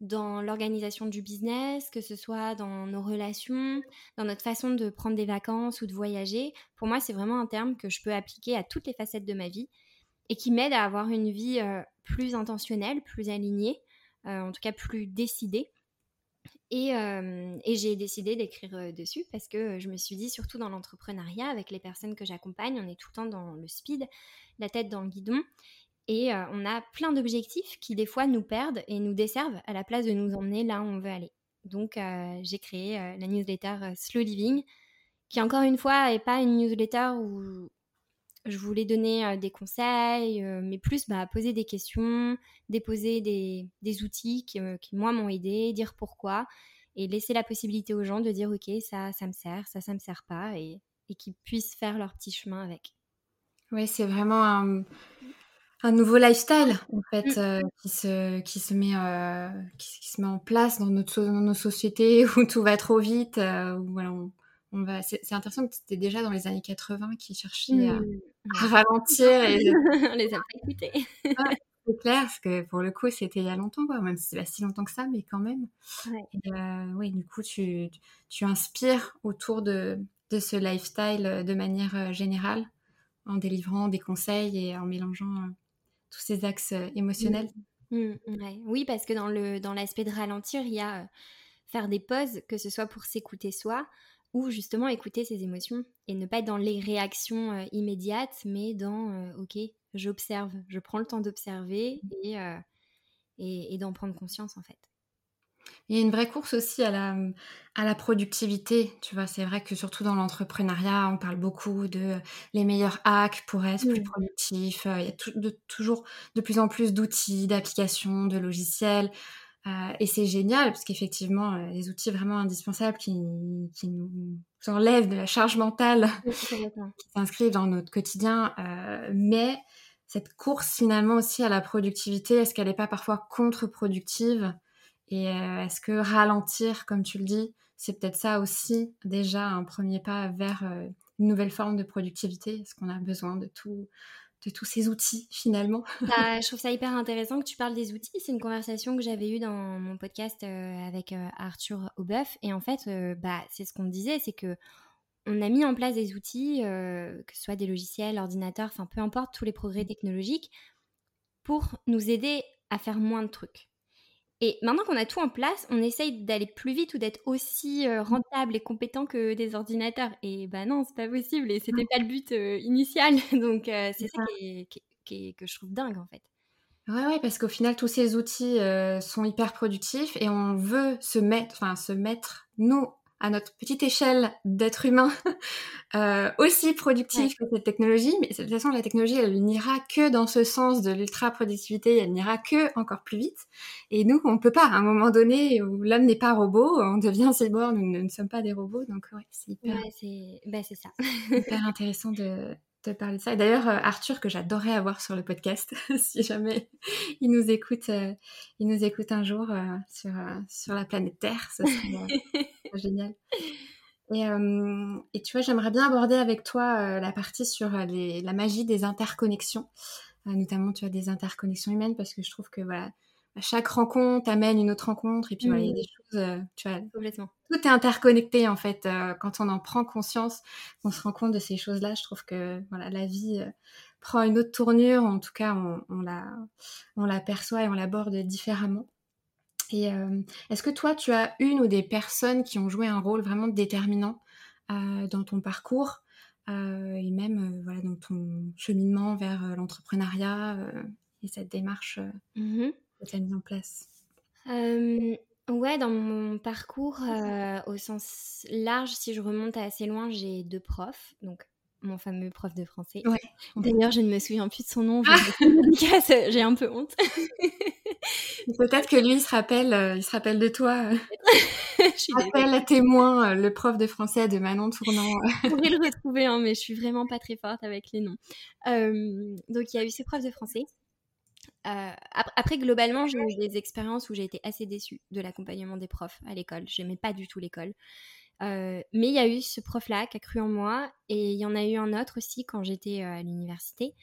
Speaker 2: dans l'organisation du business, que ce soit dans nos relations, dans notre façon de prendre des vacances ou de voyager. Pour moi, c'est vraiment un terme que je peux appliquer à toutes les facettes de ma vie et qui m'aide à avoir une vie euh, plus intentionnelle, plus alignée, euh, en tout cas plus décidée. Et, euh, et j'ai décidé d'écrire dessus parce que je me suis dit, surtout dans l'entrepreneuriat, avec les personnes que j'accompagne, on est tout le temps dans le speed, la tête dans le guidon. Et euh, on a plein d'objectifs qui des fois nous perdent et nous desservent à la place de nous emmener là où on veut aller. Donc euh, j'ai créé euh, la newsletter Slow Living, qui encore une fois n'est pas une newsletter où je voulais donner des conseils, mais plus bah, poser des questions, déposer des, outils qui, moi m'ont aidé, dire pourquoi, et laisser la possibilité aux gens de dire ok ça ça me sert, ça ça me sert pas, et, et qu'ils puissent faire leur petit chemin avec.
Speaker 1: Oui, c'est vraiment un, un nouveau lifestyle en fait mmh. euh, qui se qui se met euh, qui, se met en place dans notre dans nos sociétés où tout va trop vite où voilà on, va c'est intéressant que c'était déjà dans les années 80 qui cherchaient à, mmh. ralentir et
Speaker 2: on les a pas écoutés.
Speaker 1: C'est clair parce que pour le coup c'était il y a longtemps quoi même si c'est pas si longtemps que ça mais quand même. Oui du coup tu, tu inspires autour de de ce lifestyle de manière générale en délivrant des conseils et en mélangeant tous ces axes euh, émotionnels.
Speaker 2: Mmh, mmh, oui, parce que dans l'aspect de ralentir, il y a euh, faire des pauses, que ce soit pour s'écouter soi ou justement écouter ses émotions et ne pas être dans les réactions euh, immédiates, mais dans ok, j'observe, je prends le temps d'observer et, et d'en prendre conscience en fait.
Speaker 1: Il y a une vraie course aussi à la, à la productivité. Tu vois, c'est vrai que surtout dans l'entrepreneuriat, on parle beaucoup de les meilleurs hacks pour être plus productif. Euh, il y a de, toujours de plus en plus d'outils, d'applications, de logiciels. Euh, et c'est génial parce qu'effectivement, euh, des outils vraiment indispensables qui, qui nous enlèvent de la charge mentale qui s'inscrivent dans notre quotidien. mais cette course finalement aussi à la productivité, est-ce qu'elle n'est pas parfois contre-productive? Et est-ce que ralentir, comme tu le dis, c'est peut-être ça aussi déjà un premier pas vers une nouvelle forme de productivité? Est-ce qu'on a besoin de tout de tous ces outils finalement.
Speaker 2: Bah, je trouve ça hyper intéressant que tu parles des outils. C'est une conversation que j'avais eue dans mon podcast euh, avec euh, Arthur Aubeuf. Et en fait, euh, bah, c'est ce qu'on disait, c'est que on a mis en place des outils, que ce soit des logiciels, ordinateurs, enfin peu importe tous les progrès technologiques, pour nous aider à faire moins de trucs. Et maintenant qu'on a tout en place, on essaye d'aller plus vite ou d'être aussi euh, rentable et compétent que des ordinateurs. Et bah non, c'est pas possible et c'était pas le but euh, initial. Donc euh, c'est ça qui que je trouve dingue en fait.
Speaker 1: Ouais, ouais, parce qu'au final, tous ces outils sont hyper productifs et on veut se mettre, enfin, se mettre, nous, à notre petite échelle d'être humain euh, aussi productif que cette technologie. Mais de toute façon, la technologie, elle n'ira que dans ce sens de l'ultra-productivité, elle n'ira que encore plus vite. Et nous, on ne peut pas. À un moment donné où l'homme n'est pas robot, on devient cyborg, nous, ne sommes pas des robots. Donc, ouais, c'est hyper...
Speaker 2: Bah, c'est ça.
Speaker 1: hyper intéressant de, de parler de ça. Et d'ailleurs, euh, Arthur, que j'adorerais avoir sur le podcast, si jamais il nous écoute, euh, il nous écoute un jour euh, sur, sur la planète Terre, ce serait génial. Et, et, tu vois, j'aimerais bien aborder avec toi la partie sur la magie des interconnexions, notamment tu vois des interconnexions humaines, parce que je trouve que voilà, chaque rencontre amène une autre rencontre et puis voilà, il y a mmh. des choses, euh, tu vois,
Speaker 2: complètement.
Speaker 1: Tout est interconnecté en fait. Euh, quand on en prend conscience, on se rend compte de ces choses-là. Je trouve que voilà, la vie euh, prend une autre tournure. En tout cas, on, on la, on l'aperçoit et on l'aborde différemment. Et est-ce que toi, tu as une ou des personnes qui ont joué un rôle vraiment déterminant dans ton parcours et même voilà dans ton cheminement vers l'entrepreneuriat et cette démarche mmh tu as mis en place?
Speaker 2: Ouais, dans mon parcours, au sens large, si je remonte assez loin, j'ai deux profs. Donc, mon fameux prof de français. Ouais. D'ailleurs, je ne me souviens plus de son nom. Ah j'ai un peu honte.
Speaker 1: Peut-être que lui, il se rappelle, il se rappelle de toi. je rappelle à témoin le prof de français de Manon Tournant.
Speaker 2: Vous pourrez le retrouver, hein, mais je suis vraiment pas très forte avec les noms. donc, il y a eu ces profs de français. Euh, après, globalement, j'ai eu des expériences où j'ai été assez déçue de l'accompagnement des profs à l'école. J'aimais pas du tout l'école. Euh, mais il y a eu ce prof-là qui a cru en moi, et il y en a eu un autre aussi quand j'étais euh, à l'université,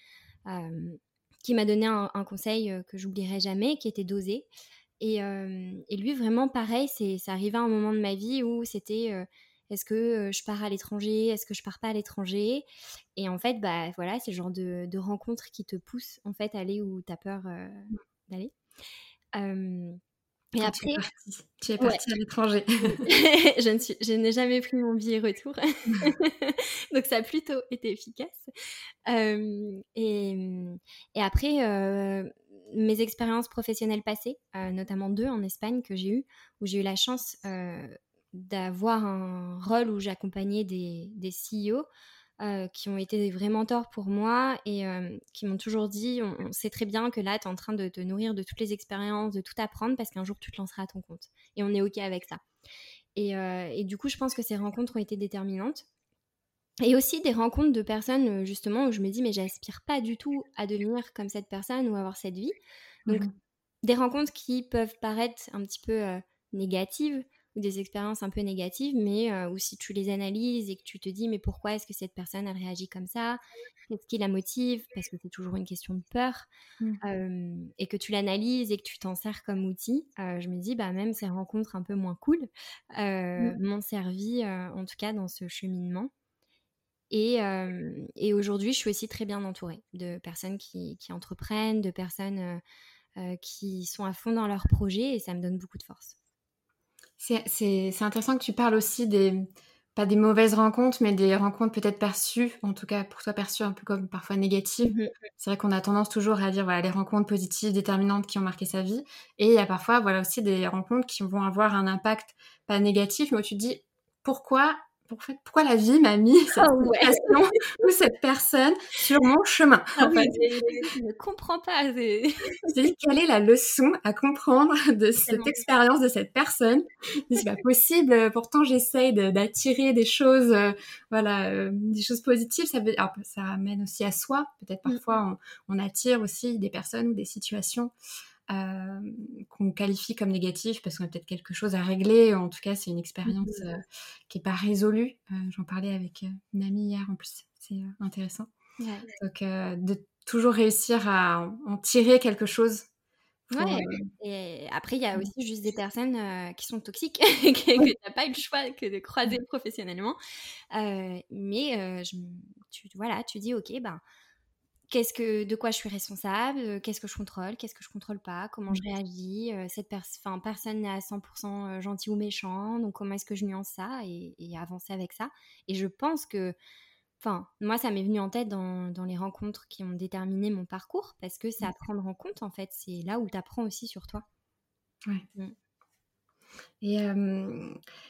Speaker 2: qui m'a donné un, conseil que j'oublierai jamais, qui était d'oser. Et, et, lui, vraiment, pareil, c'est, ça arrivait à un moment de ma vie où c'était est-ce que je pars à l'étranger Est-ce que je pars pas à l'étranger? Et en fait, bah voilà, c'est le genre de, de rencontres qui te poussent en fait à aller où tu as peur d'aller.
Speaker 1: et après, tu es partie, à l'étranger.
Speaker 2: je, ne suis, je n'ai jamais pris mon billet retour, donc ça a plutôt été efficace. et, et, après, mes expériences professionnelles passées, notamment deux en Espagne que j'ai eu, où j'ai eu la chance d'avoir un rôle où j'accompagnais des, des CEO euh, qui ont été des vrais mentors pour moi et euh, qui m'ont toujours dit on, sait très bien que là, tu es en train de te nourrir de toutes les expériences, de tout apprendre parce qu'un jour, tu te lanceras à ton compte. Et on est OK avec ça. Et, euh, et, du coup, je pense que ces rencontres ont été déterminantes. Et aussi des rencontres de personnes, justement, où je me dis mais j'aspire pas du tout à devenir comme cette personne ou avoir cette vie. Donc, mmh des rencontres qui peuvent paraître un petit peu négatives ou des expériences un peu négatives, mais euh, ou si tu les analyses et que tu te dis mais pourquoi est-ce que cette personne a réagi comme ça? Qu'est-ce qui la motive? Parce que c'est toujours une question de peur. Mmh. et que tu l'analyses et que tu t'en sers comme outil, euh, je me dis bah même ces rencontres un peu moins cool euh, mmh. m'ont servi en tout cas dans ce cheminement. Et, et aujourd'hui, je suis aussi très bien entourée de personnes qui, qui entreprennent, de personnes qui sont à fond dans leurs projets et ça me donne beaucoup de force.
Speaker 1: C'est intéressant que tu parles aussi des, pas des mauvaises rencontres, mais des rencontres peut-être perçues, en tout cas pour toi perçues un peu comme parfois négatives. Mmh c'est vrai qu'on a tendance toujours à dire voilà les rencontres positives, déterminantes qui ont marqué sa vie, et il y a parfois voilà aussi des rencontres qui vont avoir un impact pas négatif, mais où tu te dis pourquoi pourquoi la vie m'a mis cette oh, ou cette personne sur mon chemin
Speaker 2: ah en Je ne comprends pas.
Speaker 1: quelle est la leçon à comprendre de cette expérience de cette personne? C'est pas possible. Pourtant, j'essaye d'attirer des choses, euh, voilà, euh, des choses positives. Ça, veut, ça amène aussi à soi. Peut-être mmh. parfois, on, on, attire aussi des personnes ou des situations euh, qu'on qualifie comme négatif parce qu'on a peut-être quelque chose à régler. En tout cas, c'est une expérience mmh. euh, qui n'est pas résolue. Euh, j'en parlais avec une amie hier en plus. C'est intéressant. Donc, de toujours réussir à en tirer quelque chose
Speaker 2: Ouais. Et après, il y a aussi juste des personnes qui sont toxiques, que, tu n'as pas eu le choix que de croiser professionnellement. mais je, tu, voilà, tu dis, OK, ben, qu'est-ce que, de quoi je suis responsable, euh, qu'est-ce que je contrôle, qu'est-ce que je contrôle pas, comment je mmh. réagis. Euh, cette personne n'est à 100% euh, gentil ou méchant, donc comment est-ce que je nuance ça et, avancer avec ça. Et je pense que, enfin, moi, ça m'est venu en tête dans, les rencontres qui ont déterminé mon parcours, parce que c'est à prendre en compte, en fait. C'est là où tu apprends aussi sur toi.
Speaker 1: Ouais. Mmh. Et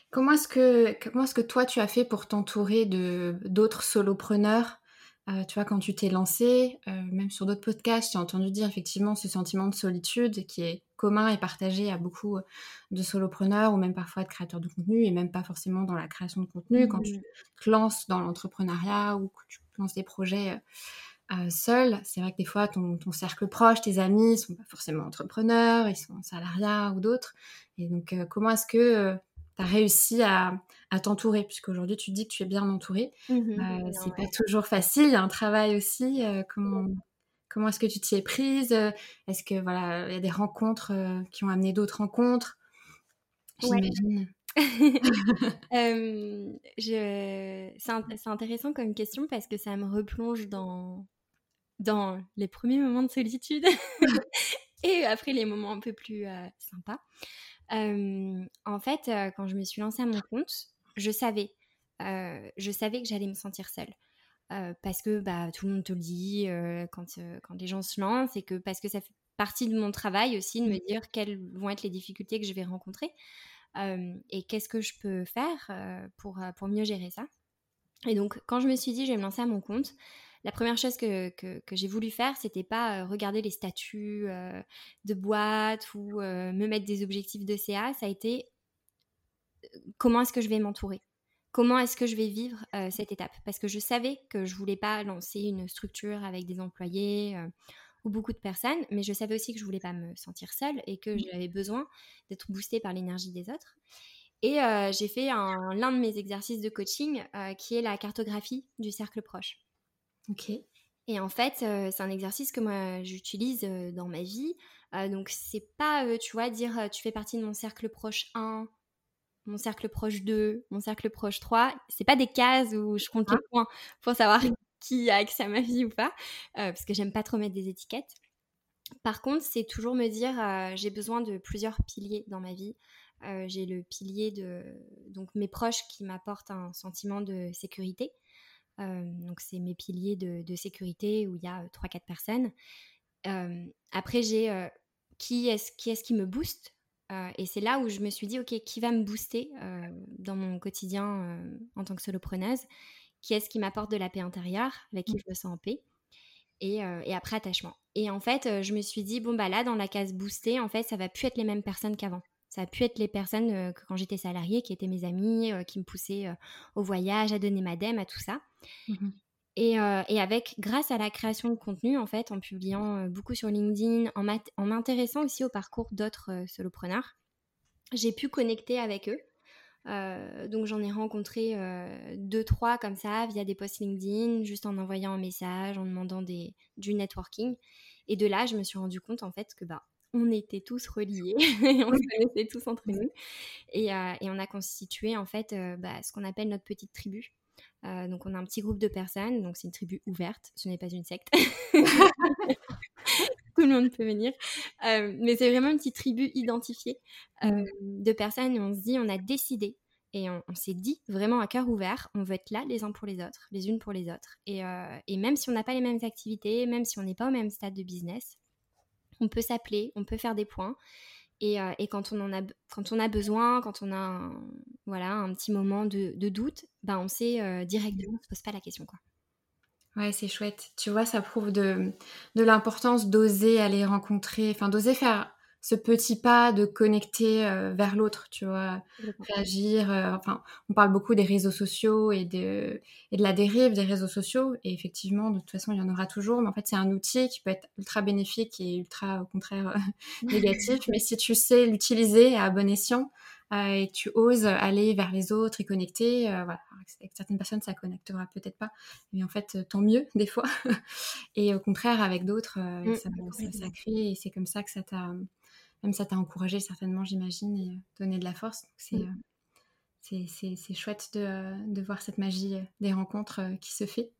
Speaker 1: comment est-ce que comment est-ce que toi tu as fait pour t'entourer de d'autres solopreneurs? Euh, tu vois, quand tu t'es lancé, euh, même sur d'autres podcasts, j'ai entendu dire effectivement ce sentiment de solitude qui est commun et partagé à beaucoup euh, de solopreneurs ou même parfois de créateurs de contenu et même pas forcément dans la création de contenu. Quand tu mmh. te lances dans l'entrepreneuriat ou que tu lances des projets seul, c'est vrai que des fois ton, ton cercle proche, tes amis sont pas forcément entrepreneurs, ils sont en salariat ou d'autres. Et donc, comment est-ce que tu as réussi à, à t'entourer, puisqu'aujourd'hui tu dis que tu es bien entouré. Mmh euh, c'est pas toujours facile, il y a un travail aussi. Euh, comment comment est-ce que tu t'y es prise Est-ce que voilà, il y a des rencontres euh, qui ont amené d'autres rencontres?
Speaker 2: J'imagine. c'est intéressant comme question parce que ça me replonge dans, dans les premiers moments de solitude et après les moments un peu plus sympas en fait, quand je me suis lancée à mon compte, je savais, je savais que j'allais me sentir seule. parce que bah, tout le monde te le dit quand, quand les gens se lancent et que parce que ça fait partie de mon travail aussi de me mmh. dire quelles vont être les difficultés que je vais rencontrer et qu'est-ce que je peux faire pour, pour mieux gérer ça. Et donc, quand je me suis dit, je vais me lancer à mon compte, la première chose que, que, j'ai voulu faire, c'était pas euh, regarder les statuts euh, de boîte ou euh, me mettre des objectifs de CA, ça a été comment est-ce que je vais m'entourer? Comment est-ce que je vais vivre cette étape? Parce que je savais que je voulais pas lancer une structure avec des employés ou beaucoup de personnes, mais je savais aussi que je voulais pas me sentir seule et que mmh. j'avais besoin d'être boostée par l'énergie des autres. Et j'ai fait l'un de mes exercices de coaching qui est la cartographie du cercle proche.
Speaker 1: Ok.
Speaker 2: Et en fait, c'est un exercice que moi j'utilise dans ma vie. donc c'est pas, tu vois, dire tu fais partie de mon cercle proche 1, mon cercle proche 2, mon cercle proche 3. C'est pas des cases où je compte les ah. points pour savoir qui a accès à ma vie ou pas, parce que j'aime pas trop mettre des étiquettes. Par contre, c'est toujours me dire j'ai besoin de plusieurs piliers dans ma vie. j'ai le pilier de donc mes proches qui m'apportent un sentiment de sécurité. Euh, donc, c'est mes piliers de, sécurité où il y a 3-4 euh, personnes. Euh, après, j'ai qui est-ce qui, est qui me booste? Et c'est là où je me suis dit, OK, qui va me booster dans mon quotidien en tant que solopreneuse? Qui est-ce qui m'apporte de la paix intérieure, avec qui mmh. je me sens en paix? Et, et, après attachement. Et en fait, je me suis dit, bon, bah là, dans la case booster, en fait, ça va plus être les mêmes personnes qu'avant. Ça a pu être les personnes que quand j'étais salariée, qui étaient mes amis, euh, qui me poussaient au voyage, à donner ma dème, à tout ça. Mmh et, avec, grâce à la création de contenu, en fait, en publiant beaucoup sur LinkedIn, en m'intéressant aussi au parcours d'autres solopreneurs, j'ai pu connecter avec eux. donc j'en ai rencontré deux, trois comme ça via des posts LinkedIn, juste en envoyant un message, en demandant des, du networking. Et de là, je me suis rendu compte en fait que bah, on était tous reliés, on se connaissait tous entre nous. Et, euh, on a constitué en fait bah, ce qu'on appelle notre petite tribu. Euh, donc on a un petit groupe de personnes, donc c'est une tribu ouverte, ce n'est pas une secte. Tout le monde peut venir. mais c'est vraiment une petite tribu identifiée de personnes on se dit, on a décidé et on, s'est dit vraiment à cœur ouvert, on veut être là les uns pour les autres, les unes pour les autres. Et même si on n'a pas les mêmes activités, même si on n'est pas au même stade de business, on peut s'appeler, on peut faire des points. Et, et, quand, on en a, quand on a besoin, quand on a un, voilà, un petit moment de, doute, ben on sait directement, on ne se pose pas la question. Quoi.
Speaker 1: Ouais, c'est chouette. Tu vois, ça prouve de, de l'importance d'oser aller rencontrer, enfin d'oser faire ce petit pas de connecter euh, vers l'autre, tu vois, réagir. Euh, enfin, on parle beaucoup des réseaux sociaux et de, et de la dérive des réseaux sociaux. Et effectivement, de toute façon, il y en aura toujours. Mais en fait, c'est un outil qui peut être ultra bénéfique et ultra, au contraire, négatif. mais si tu sais l'utiliser à bon escient, euh, et tu oses aller vers les autres et connecter. voilà. Avec certaines personnes, ça connectera peut-être pas, mais en fait, tant mieux des fois. et au contraire, avec d'autres, mmh, ça, ça, ça, crée et c'est comme ça que ça t'a même ça t'a encouragé certainement, j'imagine, et euh, donné de la force. C'est mm. euh, chouette de, euh, de, voir cette magie des rencontres qui se fait.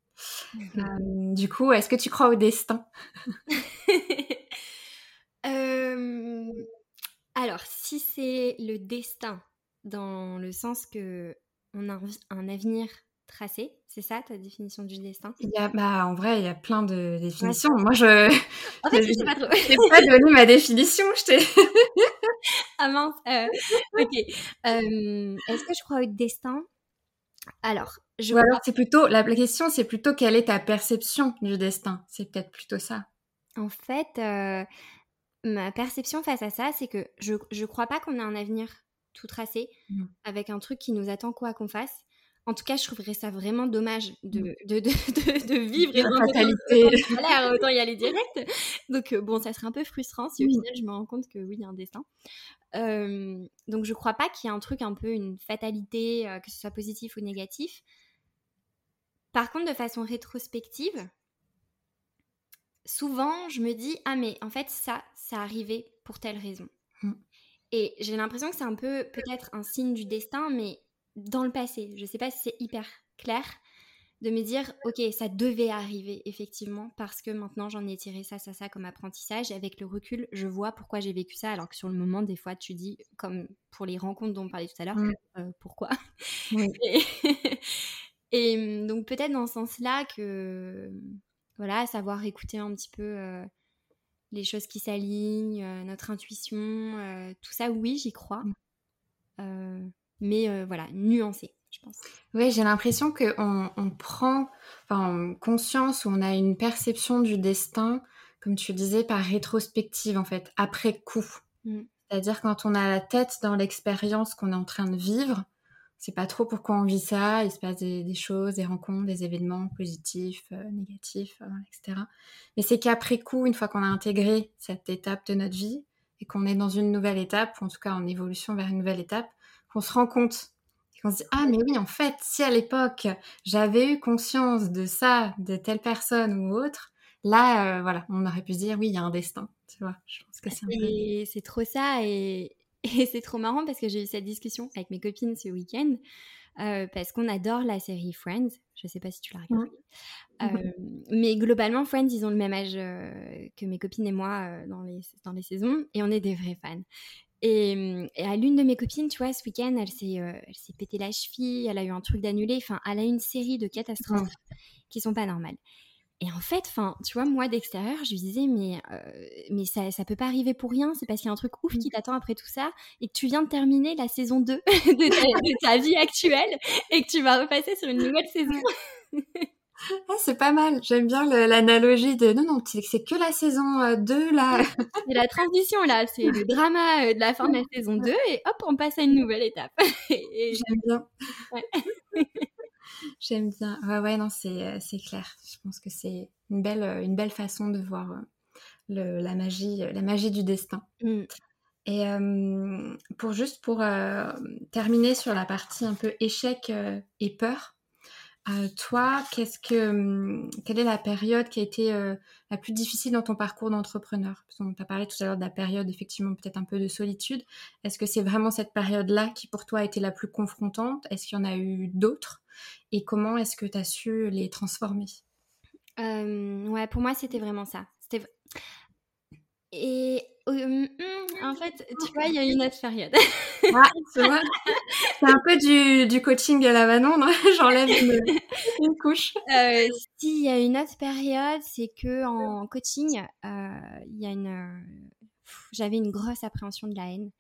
Speaker 1: Du coup, est-ce que tu crois au destin?
Speaker 2: Alors, si c'est le destin, dans le sens que on a un avenir tracé, c'est ça ta définition du destin?
Speaker 1: Il y a, bah, En vrai, il y a plein de définitions. Moi, je.
Speaker 2: En fait, je sais pas trop.
Speaker 1: Je pas donné ma définition, je t'ai.
Speaker 2: ah mince. Euh, ok. Euh, est-ce que je crois au destin? Alors, je.
Speaker 1: Ou alors, c'est plutôt. La, question, c'est plutôt quelle est ta perception du destin? C'est peut-être plutôt ça.
Speaker 2: En fait, euh, ma perception face à ça, c'est que je ne crois pas qu'on a un avenir tout tracé mmh. avec un truc qui nous attend quoi qu'on fasse. En tout cas, je trouverais ça vraiment dommage de, mmh. de, de, de, vivre et
Speaker 1: de fatalité.
Speaker 2: Voilà, autant y aller direct. Donc, euh, bon, ça serait un peu frustrant si au mmh. final je me rends compte que oui, il y a un destin. donc, je crois pas qu'il y ait un truc un peu une fatalité, euh, que ce soit positif ou négatif. Par contre, de façon rétrospective, souvent, je me dis, ah, mais en fait, ça, ça arrivait pour telle raison. Mmh. Et j'ai l'impression que c'est un peu peut-être un signe du destin, mais dans le passé. Je ne sais pas si c'est hyper clair de me dire, ok, ça devait arriver effectivement parce que maintenant j'en ai tiré ça, ça, ça comme apprentissage. Et avec le recul, je vois pourquoi j'ai vécu ça, alors que sur le moment, des fois, tu dis, comme pour les rencontres dont on parlait tout à l'heure, mmh. euh, pourquoi? Et, mmh, donc peut-être dans ce sens-là que, voilà, savoir écouter un petit peu euh, les choses qui s'alignent, euh, notre intuition, tout ça, oui, j'y crois. Mmh mais euh, voilà, nuancé, je pense.
Speaker 1: Oui, j'ai l'impression qu'on on prend enfin, conscience ou on a une perception du destin, comme tu disais, par rétrospective, en fait, après coup. Mm. C'est-à-dire quand on a la tête dans l'expérience qu'on est en train de vivre, c'est pas trop pourquoi on vit ça, il se passe des, choses, des rencontres, des événements positifs, euh, négatifs, euh, etc. Mais c'est qu'après coup, une fois qu'on a intégré cette étape de notre vie et qu'on est dans une nouvelle étape, ou en tout cas en évolution vers une nouvelle étape, qu'on se rend compte. Qu'on se dit ah mais oui en fait si à l'époque j'avais eu conscience de ça de telle personne ou autre là euh, voilà on aurait pu se dire oui il y a un destin tu vois. Je pense que
Speaker 2: c'est c'est trop ça et, et c'est trop marrant parce que j'ai eu cette discussion avec mes copines ce week-end euh, parce qu'on adore la série Friends. Je sais pas si tu l'as regardée. Euh, mais globalement Friends ils ont le même âge que mes copines et moi dans les dans les saisons et on est des vrais fans et, à l'une de mes copines, tu vois, ce week-end, elle s'est, euh, s'est pété la cheville, elle a eu un truc d'annulé. Enfin, elle a une série de catastrophes qui qui sont pas normales. Et en fait, enfin, tu vois, moi d'extérieur, je lui disais, mais, euh, mais ça, ça peut pas arriver pour rien. C'est parce qu'il y a un truc ouf qui mmh. t'attend après tout ça et que tu viens de terminer la saison 2 de ta vie actuelle et que tu vas repasser sur une nouvelle saison.
Speaker 1: Ah, c'est pas mal. J'aime bien l'analogie de non, non, c'est que la saison 2 euh, là.
Speaker 2: c'est la transition là, c'est le drama euh, de la fin de la saison 2 et hop, on passe à une nouvelle étape.
Speaker 1: J'aime bien. J'aime bien. Ouais, ouais, non, euh, c'est clair. Je pense que c'est une belle, une belle façon de voir le, la, magie, la magie du destin. Mm. Et pour juste pour terminer sur la partie un peu échec et peur, euh, toi, hum, quelle est la période qui a été euh, la plus difficile dans ton parcours d'entrepreneur? On t'a parlé tout à l'heure de la période, effectivement, peut-être un peu de solitude. Est-ce que c'est vraiment cette période-là qui, pour toi, a été la plus confrontante? Est-ce qu'il y en a eu d'autres? Et comment est-ce que tu as su les transformer?
Speaker 2: Ouais, pour moi, c'était vraiment ça. Et Hum, en fait, tu vois, il y a une autre période.
Speaker 1: ah, c'est un peu du, du, coaching à la Manon, J'enlève une, couche.
Speaker 2: Euh, S'il y a une autre période, c'est que en coaching, euh, il y a une, j'avais une grosse appréhension de la haine.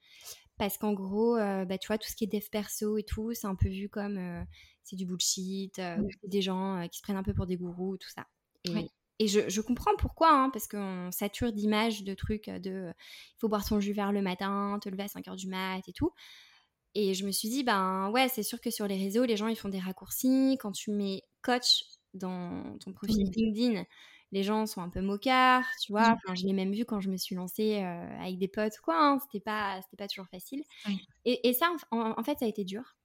Speaker 2: Parce qu'en gros, bah, tu vois, tout ce qui est dev perso et tout, c'est un peu vu comme c'est du bullshit, des gens qui se prennent un peu pour des gourous, tout ça. Et, et je, comprends pourquoi, hein, parce qu'on sature d'images, de trucs, de il faut boire son jus vert le matin, te lever à 5 h du mat et tout. Et je me suis dit, ben ouais, c'est sûr que sur les réseaux, les gens, ils font des raccourcis. Quand tu mets coach dans ton profil LinkedIn, les gens sont un peu moquards, tu vois. Enfin, je l'ai même vu quand je me suis lancée euh, avec des potes, quoi. Hein. C'était pas, c'était pas toujours facile. Et, et, ça, en, fait, ça a été dur.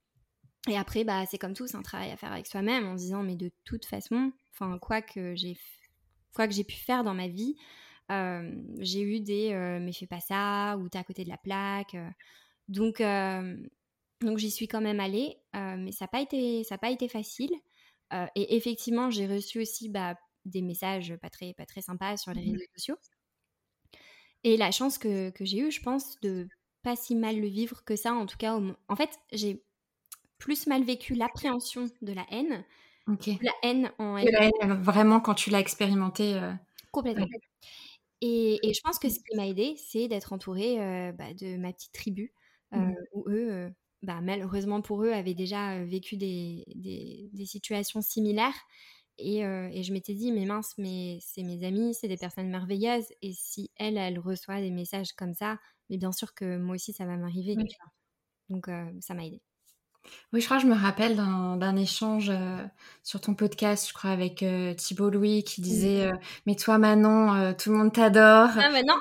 Speaker 2: Et après, bah, c'est comme tout, c'est un travail à faire avec soi-même en disant, mais de toute façon, enfin, quoi que j'ai, quoi que j'ai pu faire dans ma vie, euh, j'ai eu des, mais fais pas ça, ou t'es à côté de la plaque. donc, donc j'y suis quand même allée, mais ça n'a pas été, ça pas été facile. et effectivement, j'ai reçu aussi bah, des messages pas très, pas très sympas sur les mmh réseaux sociaux. Et la chance que, que j'ai eue, je pense, de pas si mal le vivre que ça, en tout cas. En fait, j'ai plus mal vécu l'appréhension de la haine. La haine en
Speaker 1: elle. La haine, vraiment, quand tu l'as expérimenté. Euh,
Speaker 2: Complètement. Et, et, je pense que ce qui m'a aidé, c'est d'être entourée euh, bah, de ma petite tribu, euh, mmh. où eux, bah, malheureusement pour eux, avaient déjà vécu des, des, des situations similaires. Euh, et, je m'étais dit, mais mince, mais c'est mes amis, c'est des personnes merveilleuses. Et si elle, elle reçoit des messages comme ça, mais bien sûr que moi aussi, ça va m'arriver. Donc, euh, ça m'a aidé.
Speaker 1: Oui, je crois que je me rappelle d'un échange euh, sur ton podcast, je crois, avec Thibault Louis qui disait Mais toi, Manon, tout le monde t'adore.
Speaker 2: Ah, mais non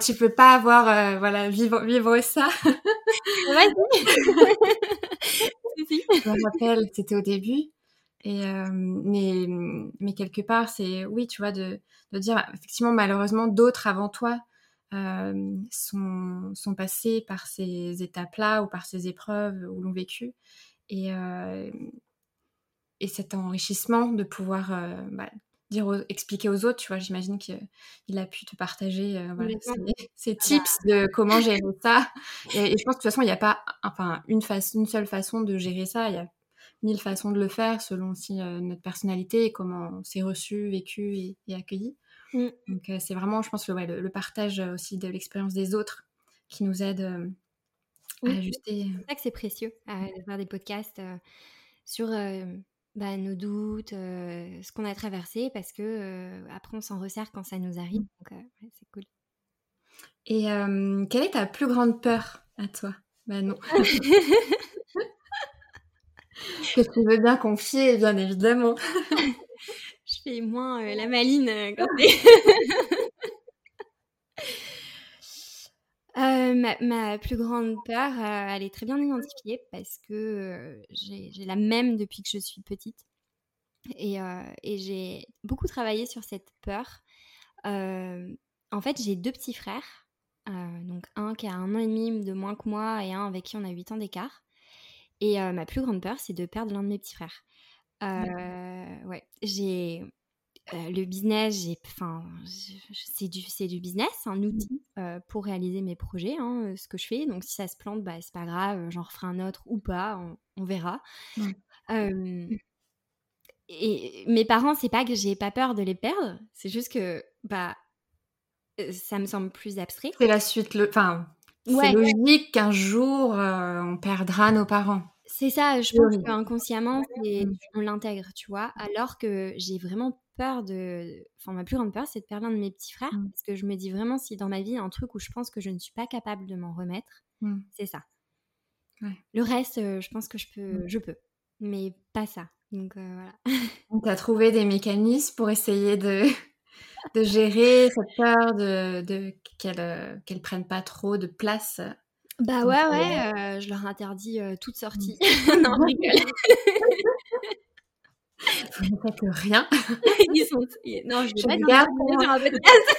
Speaker 1: Tu peux pas avoir, voilà, vivre, vivre ça.
Speaker 2: Vas-y
Speaker 1: Je me rappelle, c'était au début. Et mais, mais quelque part, c'est oui, tu vois, de, de dire effectivement, malheureusement, d'autres avant toi euh, sont, sont passés par ces étapes-là ou par ces épreuves ou l'ont vécu. Et, euh, et cet enrichissement de pouvoir bah, dire expliquer aux autres, tu vois, j'imagine qu'il a pu te partager voilà, ces, tips de comment gérer ça. Et, je pense que de toute façon, il n'y a pas enfin, une, une seule façon de gérer ça. Il y a mille façons de le faire selon aussi euh, notre personnalité et comment c'est reçu, vécu et, accueilli. Mm. Donc euh, c'est vraiment, je pense, le, le, partage aussi de l'expérience des autres qui nous aide euh, à ajuster.
Speaker 2: C'est ça que c'est précieux, de faire des podcasts sur bah, nos doutes, ce qu'on a traversé, parce que après on s'en resserre quand ça nous arrive. Donc c'est cool.
Speaker 1: Et quelle est ta plus grande peur à toi? Bah non. que tu veux bien confier, bien évidemment.
Speaker 2: je fais moins euh, la maline euh, quand euh, ma, plus grande peur, elle est très bien identifiée parce que j'ai la même depuis que je suis petite. Et, et j'ai beaucoup travaillé sur cette peur. en fait, j'ai deux petits frères. donc un qui a un an et demi de moins que moi et un avec qui on a 8 ans d'écart. Et ma plus grande peur, c'est de perdre l'un de mes petits frères. Ouais, j'ai le business, j'ai, enfin, c'est du, c'est du business, un mmh. outil pour réaliser mes projets, hein, ce que je fais. Donc si ça se plante, bah c'est pas grave, j'en referai un autre ou pas, on, verra. et mes parents, c'est pas que j'ai pas peur de les perdre, c'est juste que bah ça me semble plus abstrait.
Speaker 1: C'est la suite, le, enfin, c'est logique qu'un jour, on perdra nos parents.
Speaker 2: C'est ça, je pense qu'inconsciemment, on l'intègre, tu vois? Alors que j'ai vraiment peur de. Enfin, ma plus grande peur, c'est de perdre un de mes petits frères. Mmh. Parce que je me dis vraiment, si dans ma vie, un truc où je pense que je ne suis pas capable de m'en remettre, mmh. c'est ça. Le reste, je pense que je peux, mmh. je peux. Mais pas ça. Donc euh, voilà.
Speaker 1: tu as trouvé des mécanismes pour essayer de, de gérer cette peur de, de qu'elle prennent pas trop de place
Speaker 2: bah ouais, ouais, euh, je leur interdis euh, toute sortie. Mmh. non, je rigole.
Speaker 1: Vous ne faites rien.
Speaker 2: Ils sont... Non, je vais pas dire un podcast.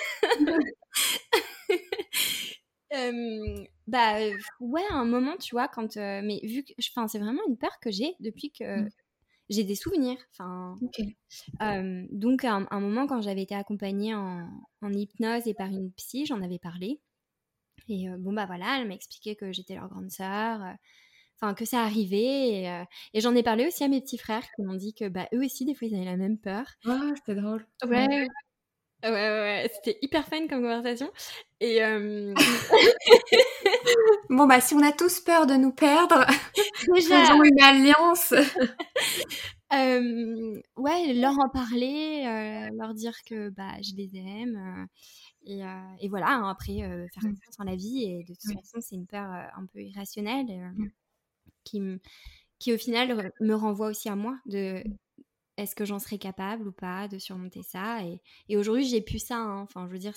Speaker 2: euh, bah ouais, à un moment, tu vois, quand... mais vu que... Enfin, c'est vraiment une peur que j'ai depuis que... Mmh j'ai des souvenirs. Enfin, donc, à un, moment, quand j'avais été accompagnée en, hypnose et par une psy, j'en avais parlé. Et bon, bah voilà, elle m'a expliqué que j'étais leur grande sœur, enfin, que ça arrivait. Et, j'en ai parlé aussi à mes petits frères qui m'ont dit que bah, eux aussi, des fois, ils avaient la même peur.
Speaker 1: Ah, c'était drôle.
Speaker 2: Ouais. Ouais, ouais, c'était hyper fun comme conversation. Et
Speaker 1: bon bah si on a tous peur de nous perdre, déjà faisons une alliance.
Speaker 2: ouais, leur en parler, leur dire que bah je les aime. Et, et, voilà, hein, après, faire mmh. confiance en la vie. Et de toute façon, c'est une peur un peu irrationnelle mmh. qui, qui, au final, me renvoie aussi à moi de mmh. est-ce que j'en serais capable ou pas de surmonter ça. Et, et aujourd'hui, j'ai pu ça. Hein, enfin, je veux dire,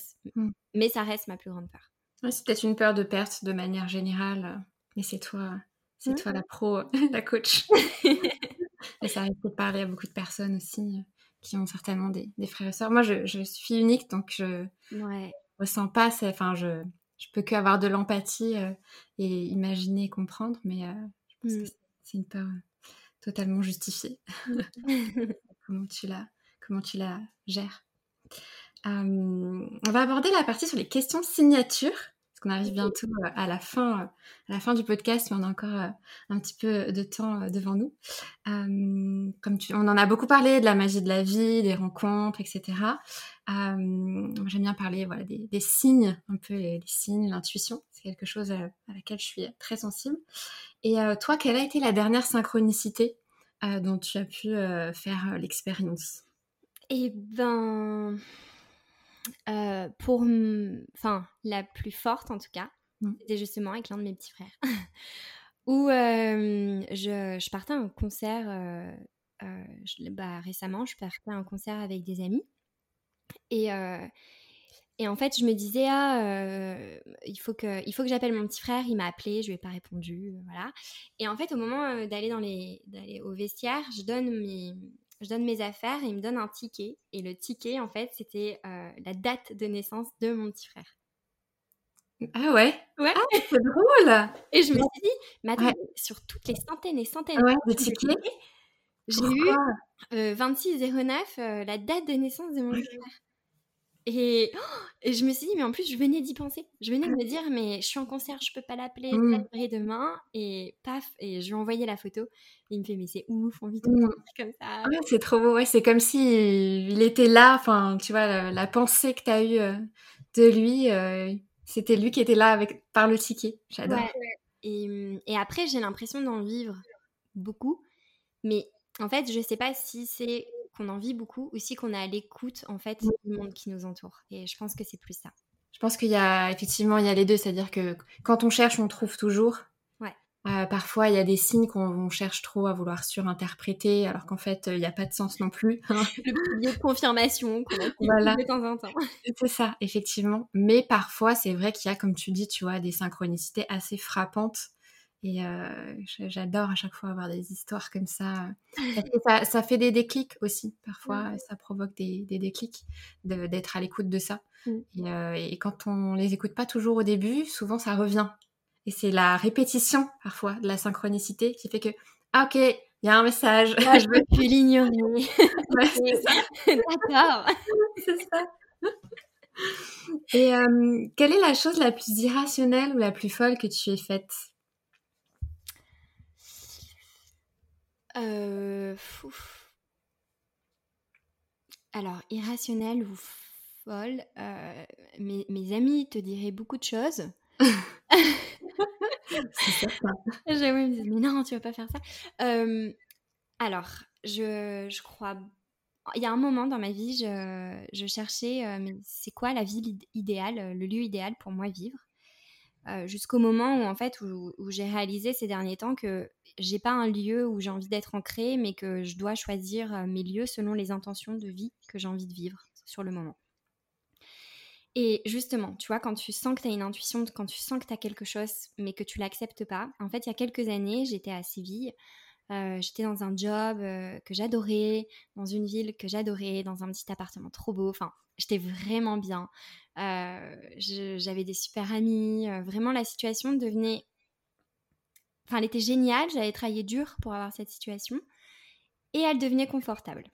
Speaker 2: mais ça reste ma plus grande peur.
Speaker 1: c'est peut-être une peur de perte de manière générale, mais c'est toi, c'est toi la pro, la coach. et ça arrive de parler à beaucoup de personnes aussi qui ont certainement des, frères et sœurs. Moi, je, suis unique, donc je ne ressens pas, enfin, je, je peux qu'avoir de l'empathie euh, et imaginer, comprendre, mais euh, je pense que mm. c'est une peur euh, totalement justifiée. comment tu la, comment tu la gères. on va aborder la partie sur les questions signatures on arrive bientôt euh, à la fin, euh, à la fin du podcast, mais on a encore euh, un petit peu de temps devant nous. comme tu, on en a beaucoup parlé de la magie de la vie, des rencontres, etc. J'aime bien parler voilà, des, signes, un peu les, signes, l'intuition. C'est quelque chose à, laquelle je suis très sensible. Et toi, quelle a été la dernière synchronicité dont tu as pu faire l'expérience?
Speaker 2: Eh ben, euh, pour, enfin, la plus forte en tout cas, mmh. c'était justement avec l'un de mes petits frères, où je, je, partais à un concert, euh, bah, récemment, je partais à un concert avec des amis, et, et en fait, je me disais, ah, il faut que, il faut que j'appelle mon petit frère, il m'a appelé, je lui ai pas répondu, voilà. Et en fait, au moment d'aller dans les, d'aller au vestiaire, je donne mes, je donne mes affaires et il me donne un ticket. Et le ticket, en fait, c'était euh, la date de naissance de mon petit frère.
Speaker 1: Ah ouais?
Speaker 2: Ouais.
Speaker 1: Ah, c'est drôle
Speaker 2: Et je me suis dit, mais sur toutes les centaines et centaines
Speaker 1: de tickets,
Speaker 2: j'ai eu 2609, euh, euh, la date de naissance de mon petit frère. Et, et, je me suis dit, mais en plus, je venais d'y penser. Je venais de me dire, mais je suis en concert, je peux pas l'appeler, mmh. demain. Et paf, et je lui ai envoyé la photo. Et il me fait, mais c'est ouf, on vit tout mmh. comme ça.
Speaker 1: Ouais, c'est trop beau, ouais. C'est comme si il était là. Enfin, tu vois, la, pensée que tu as eue euh, de lui, euh, c'était lui qui était là avec, par le ticket. J'adore.
Speaker 2: Et, mmh, et après, j'ai l'impression d'en vivre beaucoup. Mais en fait, je sais pas si c'est qu'on en vit beaucoup, aussi qu'on est à l'écoute en fait du monde qui nous entoure. Et je pense que c'est plus ça.
Speaker 1: Je pense qu'il y a effectivement il y a les deux, c'est-à-dire que quand on cherche, on trouve toujours.
Speaker 2: Ouais.
Speaker 1: Euh, parfois, il y a des signes qu'on cherche trop à vouloir surinterpréter, alors qu'en fait, il n'y a pas de sens non plus.
Speaker 2: Le pilier de confirmation qu'on a voilà. de temps en temps.
Speaker 1: C'est ça, effectivement. Mais parfois, c'est vrai qu'il y a, comme tu dis, tu vois, des synchronicités assez frappantes et j'adore à chaque fois avoir des histoires comme ça. ça, ça, fait des déclics aussi. Parfois, ça provoque des, des déclics d'être à l'écoute de ça. Mmh. Et, quand on les écoute pas toujours au début, souvent ça revient. Et c'est la répétition parfois de la synchronicité qui fait que ah ok, il y a un message.
Speaker 2: Ah, je veux plus l'ignorer.
Speaker 1: D'accord. c'est ça. Et euh, quelle est la chose la plus irrationnelle ou la plus folle que tu aies faite?
Speaker 2: Euh, Alors, irrationnel ou folle, euh, mes, mes, amis te diraient beaucoup de choses. C'est me disent, mais non, tu vas pas faire ça. Euh, alors, je, je, crois. Il y a un moment dans ma vie, je, je cherchais, mais c'est quoi la vie idéale, le lieu idéal pour moi vivre? Jusqu'au moment où, en fait, où, où j'ai réalisé ces derniers temps que j'ai pas un lieu où j'ai envie d'être ancrée, mais que je dois choisir euh, mes lieux selon les intentions de vie que j'ai envie de vivre sur le moment. Et justement, tu vois, quand tu sens que tu as une intuition, quand tu sens que tu as quelque chose, mais que tu l'acceptes pas, en fait, il y a quelques années, j'étais à Séville, euh, j'étais dans un job euh, que j'adorais, dans une ville que j'adorais, dans un petit appartement trop beau, enfin, j'étais vraiment bien. j'avais des super amis, vraiment la situation devenait Enfin, elle était géniale, j'avais travaillé dur pour avoir cette situation. Et elle devenait confortable.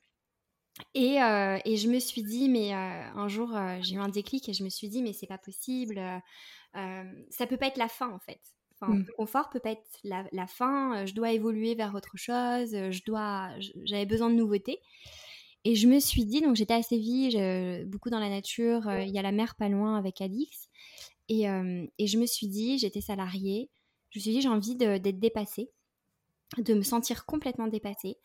Speaker 2: Et, euh, et je me suis dit, mais euh, un jour, euh, j'ai eu un déclic et je me suis dit, mais c'est pas possible. ça peut pas être la fin, en fait. Enfin, mmh. Le confort peut pas être la, la, fin. Je dois évoluer vers autre chose. Je dois, j'avais besoin de nouveautés. Et je me suis dit, donc j'étais à Séville, beaucoup dans la nature, il y a la mer pas loin avec Alix. Et, et je me suis dit, j'étais salariée, je me suis dit, j'ai envie d'être dépassée, de me sentir complètement dépassée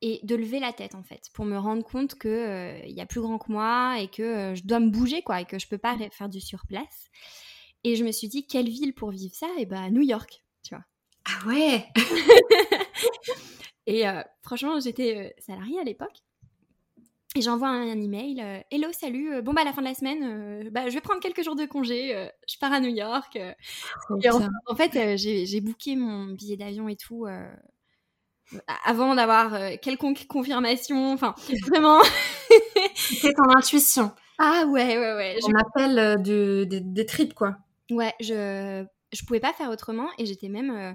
Speaker 2: et de lever la tête en fait pour me rendre compte que euh, il y a plus grand que moi et que je dois me bouger quoi et que je peux pas faire du surplace. Et je me suis dit quelle ville pour vivre ça? Et bah New York, tu vois.
Speaker 1: Ah ouais.
Speaker 2: et franchement, j'étais salariée à l'époque et j'envoie un, email. Euh, Hello, salut. Euh, bon, bah, à la fin de la semaine, euh, bah, je vais prendre quelques jours de congé. je pars à New York. en, fait, j'ai booké mon billet d'avion et tout avant d'avoir quelconque confirmation. Enfin, vraiment.
Speaker 1: C'est ton intuition.
Speaker 2: Ah ouais, ouais, ouais.
Speaker 1: On appelle de, des trips, quoi.
Speaker 2: Ouais, je je pouvais pas faire autrement et j'étais même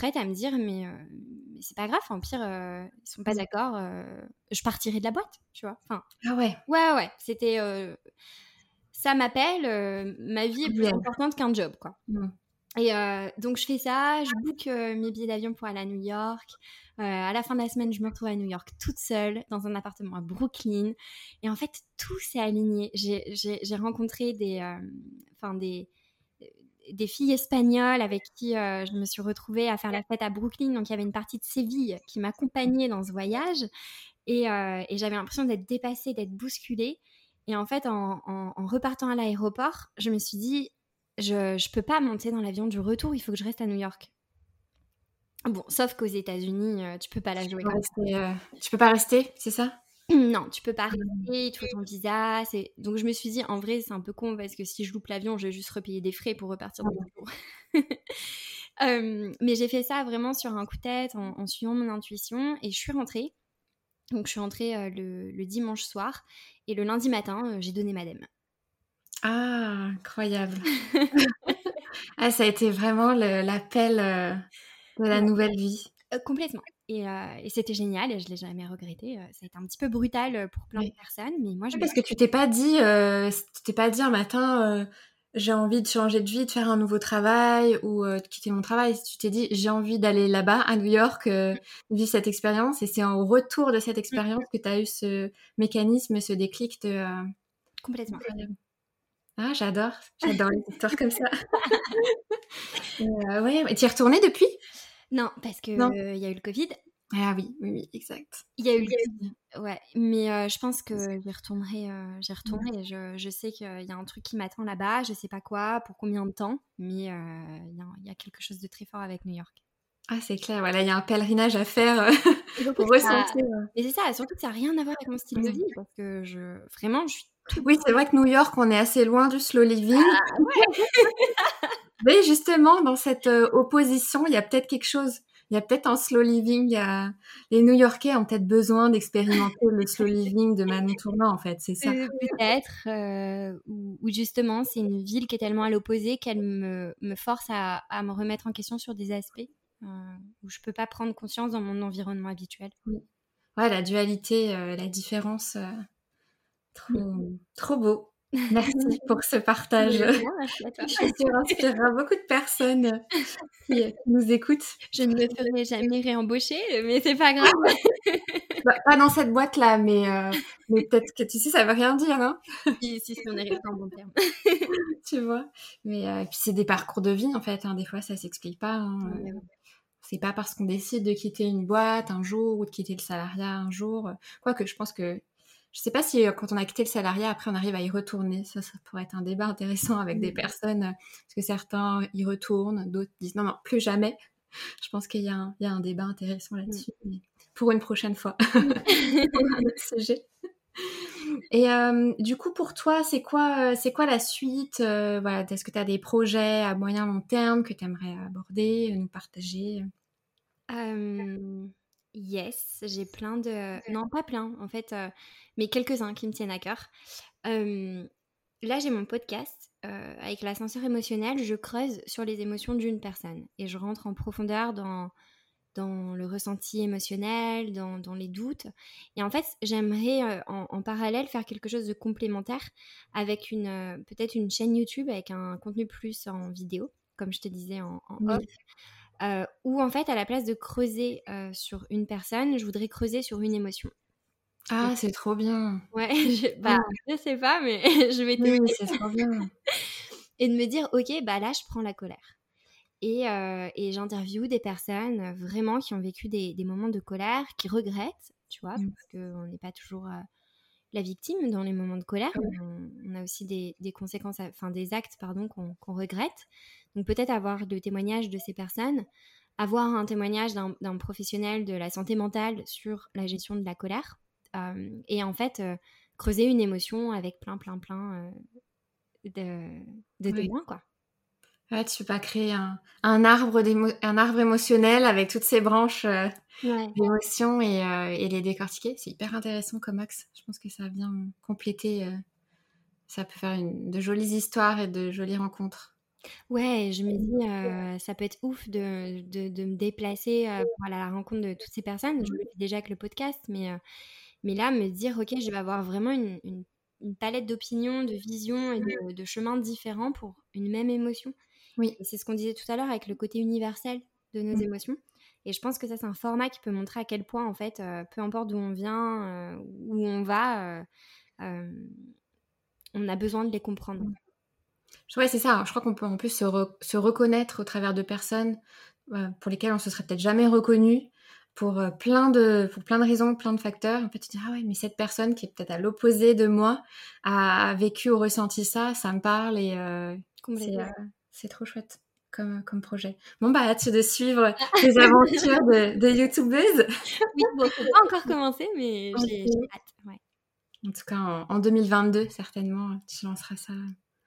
Speaker 2: prête à me dire mais, euh, mais c'est pas grave, en pire, euh, ils sont pas d'accord, euh, je partirai de la boîte, tu vois. Enfin,
Speaker 1: ah ouais.
Speaker 2: Ouais, ouais, c'était. ça m'appelle, ma vie est plus importante qu'un job, quoi. Mmh. Et donc je fais ça, je book mes billets d'avion pour aller à New York. à la fin de la semaine, je me retrouve à New York toute seule dans un appartement à Brooklyn. Et en fait, tout s'est aligné. J'ai rencontré des, enfin des, des filles espagnoles avec qui euh, je me suis retrouvée à faire la fête à Brooklyn. Donc il y avait une partie de Séville qui m'accompagnait dans ce voyage. Et, euh, j'avais l'impression d'être dépassée, d'être bousculée. Et en fait, en, repartant à l'aéroport, je me suis dit, je ne peux pas monter dans l'avion du retour, il faut que je reste à New York. Bon, sauf qu'aux États-Unis, euh, tu peux pas la jouer.
Speaker 1: tu peux pas rester, c'est ça?
Speaker 2: Non, tu peux pas rester, il te faut ton visa. Donc je me suis dit, en vrai, c'est un peu con parce que si je loupe l'avion, je vais juste repayer des frais pour repartir retour. mais j'ai fait ça vraiment sur un coup de tête, en, suivant mon intuition, et je suis rentrée. Donc je suis rentrée euh, le, dimanche soir, et le lundi matin, euh, j'ai donné ma dème.
Speaker 1: Ah, incroyable. ah, ça a été vraiment l'appel euh, de la nouvelle vie.
Speaker 2: complètement. Euh, et, c'était génial et je l'ai jamais regretté. Euh, ça a été un petit peu brutal euh, pour plein de personnes, mais moi je.
Speaker 1: parce que tu t'es pas dit, tu t'es pas dit un matin, j'ai envie de changer de vie, de faire un nouveau travail ou de quitter mon travail. Tu t'es dit, j'ai envie d'aller là-bas à New York, mmh. vivre cette expérience. Et c'est en retour de cette mmh. expérience que tu as eu ce mécanisme, ce déclic de.
Speaker 2: Complètement.
Speaker 1: Ah, j'adore, j'adore les histoires comme ça. ouais, tu es retournée depuis?
Speaker 2: Non, parce que il y a eu le Covid.
Speaker 1: Ah oui, oui, oui, exact.
Speaker 2: Il y a eu le Covid. Ouais, mais je pense que j'y retournerai. j'y retournerai. Je, je, sais qu'il y a un truc qui m'attend là-bas. Je sais pas quoi, pour combien de temps, mais il y, y, a quelque chose de très fort avec New York.
Speaker 1: Ah, c'est clair. Voilà, il y a un pèlerinage à faire pour ressentir.
Speaker 2: Et c'est ça. Surtout que ça n'a rien à voir avec mon style de vie, parce que je vraiment, je suis.
Speaker 1: Oui, c'est vrai que New York, on est assez loin du slow living. Ah, ouais. Mais justement, dans cette euh, opposition, il y a peut-être quelque chose. Il y a peut-être un slow living. Les New-Yorkais ont peut-être besoin d'expérimenter le slow living de Manon Tournant, en fait. C'est ça.
Speaker 2: Euh, peut-être. Euh, ou, justement, c'est une ville qui est tellement à l'opposé qu'elle me, me, force à, à, me remettre en question sur des aspects où je peux pas prendre conscience dans mon environnement habituel.
Speaker 1: Ouais, la dualité, la différence. trop, trop beau. Merci pour ce partage. Je suis inspirera beaucoup de personnes qui nous écoutent.
Speaker 2: Je ne me ferai jamais réembaucher, mais c'est pas grave.
Speaker 1: Bah, pas dans cette boîte-là, mais, euh, mais peut-être que tu sais, ça veut rien dire, hein
Speaker 2: si, si, on est resté en bon terme.
Speaker 1: tu vois. Mais euh, puis c'est des parcours de vie, en fait. Hein. Des fois, ça s'explique pas. Hein. C'est pas parce qu'on décide de quitter une boîte un jour ou de quitter le salariat un jour. Quoique, je pense que je sais pas si euh, quand on a quitté le salariat, après on arrive à y retourner. Ça, ça pourrait être un débat intéressant avec des personnes, euh, parce que certains y retournent, d'autres disent non, non, plus jamais. Je pense qu'il y, a un débat intéressant là-dessus, pour une prochaine fois. Et euh, du coup, pour toi, c'est quoi, c'est quoi la suite voilà, Est-ce que tu as des projets à moyen long terme que tu aimerais aborder, nous partager?
Speaker 2: Yes, j'ai plein de... Non, pas plein, en fait, euh, mais quelques-uns qui me tiennent à cœur. là, j'ai mon podcast. Euh, avec l'ascenseur émotionnel, je creuse sur les émotions d'une personne et je rentre en profondeur dans, dans le ressenti émotionnel, dans, dans les doutes. Et en fait, j'aimerais en, parallèle faire quelque chose de complémentaire avec une peut-être une chaîne YouTube avec un contenu plus en vidéo, comme je te disais en, off. Euh, ou en fait, à la place de creuser euh, sur une personne, je voudrais creuser sur une émotion.
Speaker 1: Ah, c'est trop bien.
Speaker 2: Ouais, je, bah, je sais pas, mais je vais te
Speaker 1: Oui, c'est trop bien.
Speaker 2: et de me dire, ok, bah là, je prends la colère. Et, euh, et j'interviewe des personnes vraiment qui ont vécu des, des, moments de colère, qui regrettent, tu vois, mmh. parce qu'on n'est pas toujours euh, la victime dans les moments de colère. On, a aussi des, des, conséquences, enfin des actes, pardon, qu'on regrette. Donc peut-être avoir le témoignage de ces personnes, avoir un témoignage d'un professionnel de la santé mentale sur la gestion de la colère, euh, et en fait creuser une émotion avec plein, plein, plein de, de témoins, quoi.
Speaker 1: Ouais, tu peux pas créer un, un arbre, un arbre émotionnel avec toutes ces branches euh, d'émotions et, euh, et, les décortiquer. C'est hyper intéressant comme axe. Je pense que ça vient compléter. Euh, ça peut faire une, de jolies histoires et de jolies rencontres.
Speaker 2: Ouais, je me dis, ça peut être ouf de, de, de me déplacer pour aller à la rencontre de toutes ces personnes. Je le fais déjà avec le podcast, mais, mais là, me dire, OK, je vais avoir vraiment une, une, une palette d'opinions, de visions et de, de chemins différents pour une même émotion. Oui. C'est ce qu'on disait tout à l'heure avec le côté universel de nos mmh. émotions. Et je pense que ça, c'est un format qui peut montrer à quel point, en fait, peu importe d'où on vient, où on va, on a besoin de les comprendre.
Speaker 1: Ouais, c'est ça. Je crois qu'on peut en plus se, se, reconnaître au travers de personnes pour lesquelles on se serait peut-être jamais reconnu pour plein de pour plein de raisons, plein de facteurs. En fait, tu te dis ah ouais, mais cette personne qui est peut-être à l'opposé de moi a, vécu ou ressenti ça, ça me parle et c'est trop chouette comme, comme projet. Bon, bah, hâte de suivre les aventures de, de YouTubeuse.
Speaker 2: Oui, bon, c'est pas encore commencé, mais j'ai hâte. Ouais.
Speaker 1: En tout cas, en, 2022, certainement, tu lanceras ça.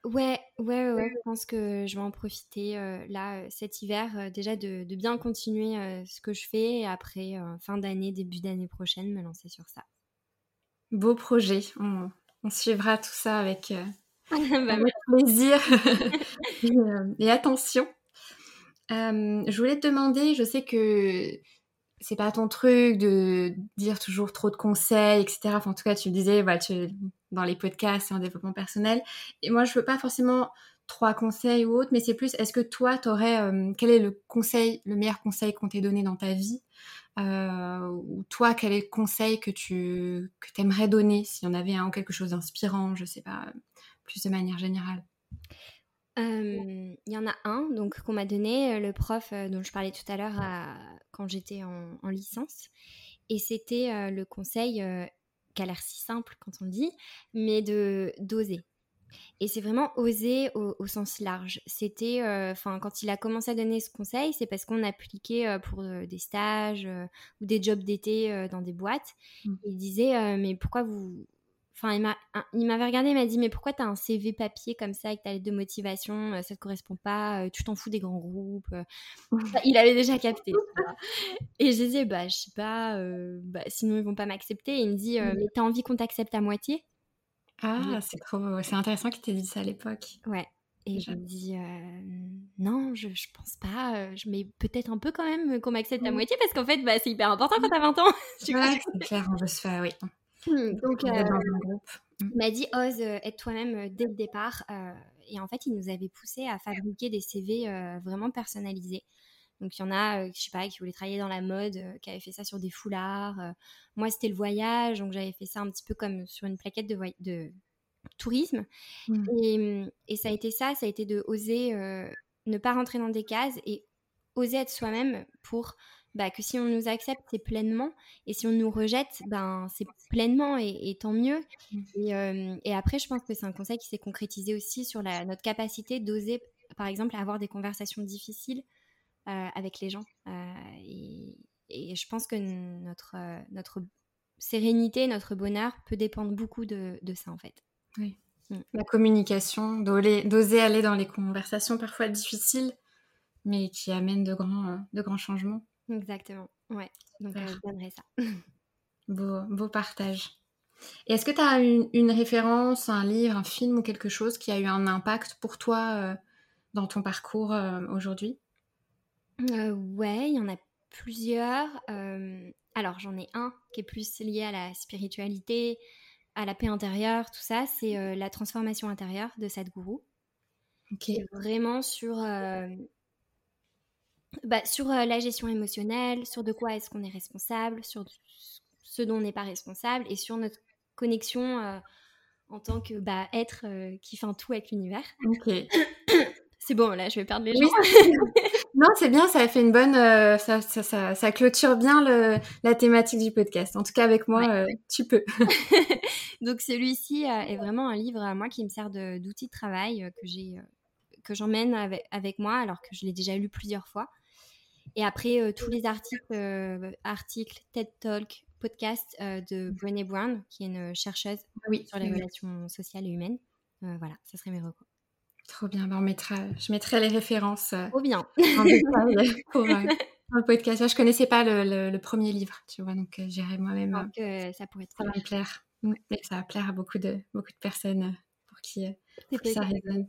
Speaker 2: Ouais, ouais, ouais, je pense que je vais en profiter euh, là euh, cet hiver euh, déjà de, de, bien continuer ce que je fais et après fin d'année, début d'année prochaine, me lancer sur ça.
Speaker 1: Beau projet, on, on suivra tout ça avec, bah, avec plaisir et, attention. Je voulais te demander, je sais que c'est pas ton truc de dire toujours trop de conseils, etc. Enfin, en tout cas, tu me disais, tu, dans les podcasts et en développement personnel. Et moi, je veux pas forcément trois conseils ou autre, mais c'est plus, est-ce que toi, tu aurais, euh, quel est le conseil, le meilleur conseil qu'on t'ait donné dans ta vie Ou toi, quel est le conseil que tu que aimerais donner, s'il y en avait un ou quelque chose d'inspirant, je sais pas, plus de manière générale?
Speaker 2: Il y en a un donc qu'on m'a donné, le prof dont je parlais tout à l'heure quand j'étais en, licence. Et c'était le conseil qui a l'air si simple quand on le dit, mais de d'oser. Et c'est vraiment oser au, sens large. C'était, enfin, quand il a commencé à donner ce conseil, c'est parce qu'on appliquait pour des stages ou des jobs d'été dans des boîtes. Mmh. Il disait, mais pourquoi vous, Enfin, il m'avait regardé, il m'a dit Mais pourquoi tu as un CV papier comme ça avec ta lettre de motivation? Euh, Ça te correspond pas, euh, tu t'en fous des grands groupes. Euh. il avait déjà capté. Et je disais Bah, je sais pas, bah, sinon ils vont pas m'accepter. Il me dit Mais t'as envie qu'on t'accepte à moitié?
Speaker 1: Ah, c'est trop. C'est intéressant qu'il t'ait dit ça à l'époque.
Speaker 2: Ouais. Et je me dis non, je, je pense pas. Mets peut-être un peu quand même qu'on m'accepte à mmh. moitié parce qu'en fait, bah, c'est hyper important quand t'as 20 ans.
Speaker 1: ouais, c'est clair, on veut se faire, oui.
Speaker 2: Mmh, donc, euh, mmh. il m'a dit ose euh, être toi-même euh, dès le départ. et en fait, il nous avait poussé à fabriquer des CV vraiment personnalisés. Donc il y en a, je sais pas, qui voulaient travailler dans la mode, qui avaient fait ça sur des foulards. moi, c'était le voyage, donc j'avais fait ça un petit peu comme sur une plaquette de, de tourisme. Mmh. Et, et, ça a été ça, ça a été de oser ne pas rentrer dans des cases et oser être soi-même pour bah, que si on nous accepte, c'est pleinement. Et si on nous rejette, ben, c'est pleinement et, tant mieux. Mmh. Et, et, après, je pense que c'est un conseil qui s'est concrétisé aussi sur la, notre capacité d'oser, par exemple, avoir des conversations difficiles euh, avec les gens. Euh, et, et, je pense que notre, euh, notre sérénité, notre bonheur peut dépendre beaucoup de, de ça, en fait.
Speaker 1: Oui. Mmh. La communication, d'oser aller dans les conversations parfois difficiles, mais qui amènent de grands, de grands changements.
Speaker 2: Exactement, ouais. Donc, euh, je donnerais ça.
Speaker 1: beau, beau partage. Et est-ce que tu as une, une, référence, un livre, un film ou quelque chose qui a eu un impact pour toi euh, dans ton parcours euh, aujourd'hui?
Speaker 2: Ouais, il y en a plusieurs. alors, j'en ai un qui est plus lié à la spiritualité, à la paix intérieure, tout ça. C'est La transformation intérieure de Sadhguru. Ok. Vraiment sur bah, sur euh, la gestion émotionnelle, sur de quoi est-ce qu'on est responsable, sur ce dont on n'est pas responsable et sur notre connexion euh, en tant que bah, être qui fait un tout avec l'univers.
Speaker 1: Ok.
Speaker 2: C'est bon, là, je vais perdre les gens.
Speaker 1: non, c'est bien, ça fait une bonne. ça, ça, ça, clôture bien le, la thématique du podcast. En tout cas, avec moi, tu peux.
Speaker 2: Donc, celui-ci est vraiment un livre, moi, qui me sert d'outil de, travail que j'ai que j'emmène avec, avec, moi, alors que je l'ai déjà lu plusieurs fois. Et après, euh, tous les articles, euh, articles, TED Talk, podcast euh, de Brené Brown, qui est une chercheuse sur les relations sociales et humaines. voilà, ce serait mes recours.
Speaker 1: Trop bien, ben, on mettra, je mettrai les références
Speaker 2: Trop bien.
Speaker 1: en détail pour, le podcast. Je connaissais pas le, le, premier livre, tu vois, donc j'irai moi-même.
Speaker 2: ça pourrait être
Speaker 1: ça va me plaire. Et ça va plaire à beaucoup de, beaucoup de personnes pour qui, pour qui ça résonne.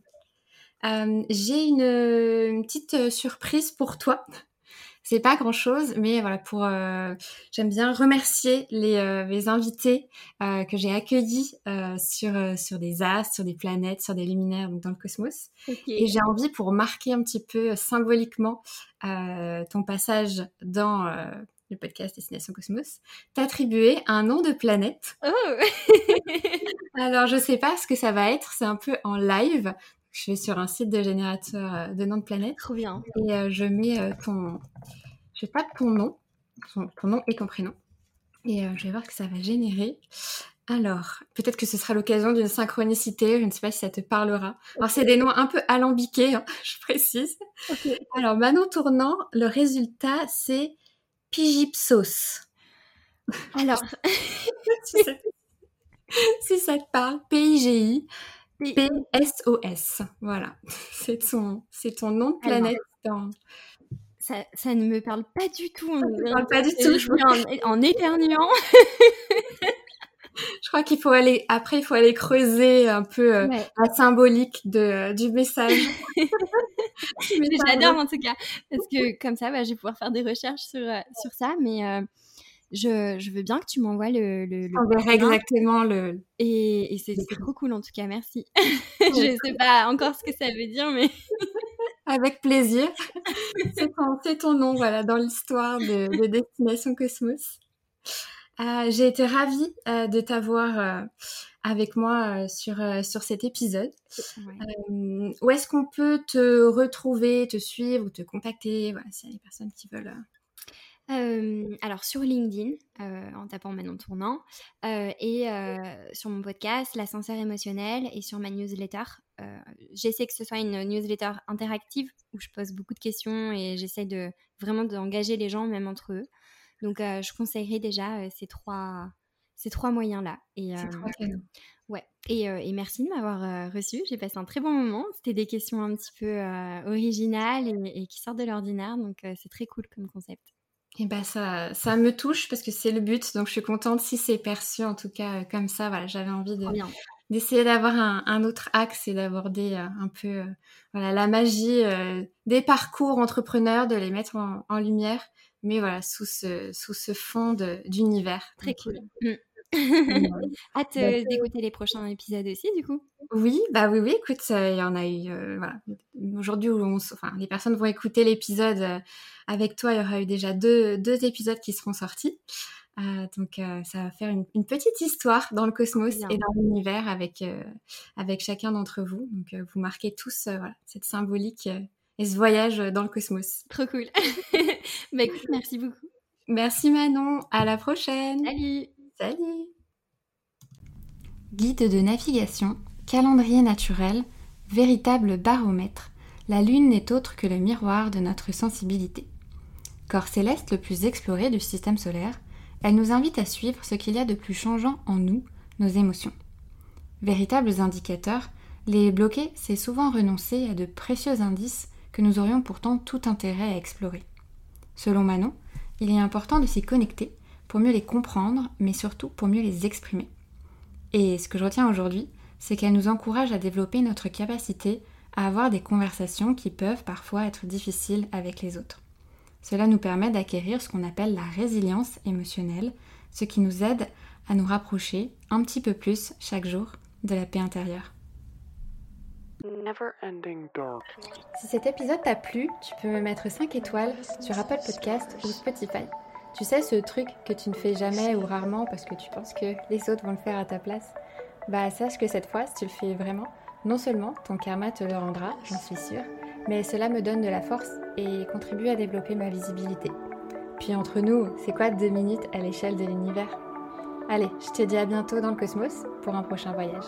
Speaker 1: J'ai une, une, petite surprise pour toi. C'est pas grand chose, mais voilà, pour euh, j'aime bien remercier les, euh, les invités euh, que j'ai accueillis sur sur des astres, sur des planètes, sur des luminaires donc dans le cosmos. Et j'ai envie pour marquer un petit peu symboliquement ton passage dans le podcast Destination Cosmos, t'attribuer un nom de planète. Oh Alors, je sais pas ce que ça va être, c'est un peu en live. Je vais sur un site de générateur de noms de planètes.
Speaker 2: Trop bien.
Speaker 1: Et je mets ton, je tape ton nom, ton, nom et ton prénom, et euh, je vais voir que ça va générer. Alors, peut-être que ce sera l'occasion d'une synchronicité, je ne sais pas si ça te parlera. Alors, c'est des noms un peu alambiqués, hein, je précise. Alors, Manon Tournant, le résultat, c'est Pigipsos.
Speaker 2: Alors,
Speaker 1: si ça te parle, P-I-G-I, P-S-O-S. Voilà, c'est ton, ton nom de planète dans,
Speaker 2: ça, ne me parle pas du tout.
Speaker 1: Ça pas du tout.
Speaker 2: Je en, en éternuant.
Speaker 1: je crois qu'il faut aller après il faut aller creuser un peu euh, la symbolique de, du message.
Speaker 2: J'adore en tout cas parce que comme ça bah, je vais pouvoir faire des recherches sur euh, sur ça mais euh, je, je, veux bien que tu m'envoies le, le,
Speaker 1: On verra exactement le.
Speaker 2: Et, et c'est trop cool en tout cas, merci. je sais pas encore ce que ça veut dire, mais.
Speaker 1: Avec plaisir. c'est ton, nom, voilà, dans l'histoire de, Destination Cosmos. Euh, j'ai été ravie euh, de t'avoir euh, avec moi sur, sur cet épisode. où est-ce qu'on peut te retrouver, te suivre ou te contacter? Voilà, S'il y a des personnes qui veulent
Speaker 2: alors sur LinkedIn, en tapant Manon Tournant, et sur mon podcast, l'ascenseur émotionnel, et sur ma newsletter. j'essaie que ce soit une newsletter interactive où je pose beaucoup de questions et j'essaie de vraiment d'engager les gens, même entre eux. Donc je conseillerais déjà ces trois ces trois moyens-là. Et, Ouais. Et, et, merci de m'avoir reçu. J'ai passé un très bon moment. C'était des questions un petit peu originales et, et, qui sortent de l'ordinaire. Donc, c'est très cool comme concept.
Speaker 1: Et eh ben ça, ça me touche parce que c'est le but. Donc je suis contente si c'est perçu en tout cas euh, comme ça. Voilà, j'avais envie de, d'essayer d'avoir un, un, autre axe et d'aborder euh, un peu euh, voilà la magie des parcours entrepreneurs, de les mettre en, lumière, mais voilà sous ce sous ce fond d'univers.
Speaker 2: Très cool. Mm. Hâte d'écouter les prochains épisodes aussi, du coup.
Speaker 1: Oui, bah oui, oui. Écoute, il y en a eu. voilà. Aujourd'hui, enfin, les personnes vont écouter l'épisode avec toi. Il y aura eu déjà deux, deux épisodes qui seront sortis. Euh, donc, ça va faire une, une, petite histoire dans le cosmos et dans l'univers avec avec chacun d'entre vous. Donc, vous marquez tous voilà, cette symbolique et ce voyage dans le cosmos.
Speaker 2: Trop cool. bah écoute, merci beaucoup.
Speaker 1: Merci Manon. À la prochaine.
Speaker 2: Salut.
Speaker 1: Salut Guide de navigation, calendrier naturel, véritable baromètre, la Lune n'est autre que le miroir de notre sensibilité. Corps céleste le plus exploré du système solaire, elle nous invite à suivre ce qu'il y a de plus changeant en nous, nos émotions. Véritables indicateurs, les bloquer, c'est souvent renoncer à de précieux indices que nous aurions pourtant tout intérêt à explorer. Selon Manon, il est important de s'y connecter pour mieux les comprendre, mais surtout pour mieux les exprimer. Et ce que je retiens aujourd'hui, c'est qu'elle nous encourage à développer notre capacité à avoir des conversations qui peuvent parfois être difficiles avec les autres. Cela nous permet d'acquérir ce qu'on appelle la résilience émotionnelle, ce qui nous aide à nous rapprocher un petit peu plus chaque jour de la paix intérieure. Si cet épisode t'a plu, tu peux me mettre 5 étoiles sur Apple Podcast ou Spotify. Tu sais, ce truc que tu ne fais jamais ou rarement parce que tu penses que les autres vont le faire à ta place, bah sache que cette fois, si tu le fais vraiment, non seulement ton karma te le rendra, j'en suis sûre, mais cela me donne de la force et contribue à développer ma visibilité. Puis entre nous, c'est quoi deux minutes à l'échelle de l'univers? Allez, je te dis à bientôt dans le cosmos pour un prochain voyage.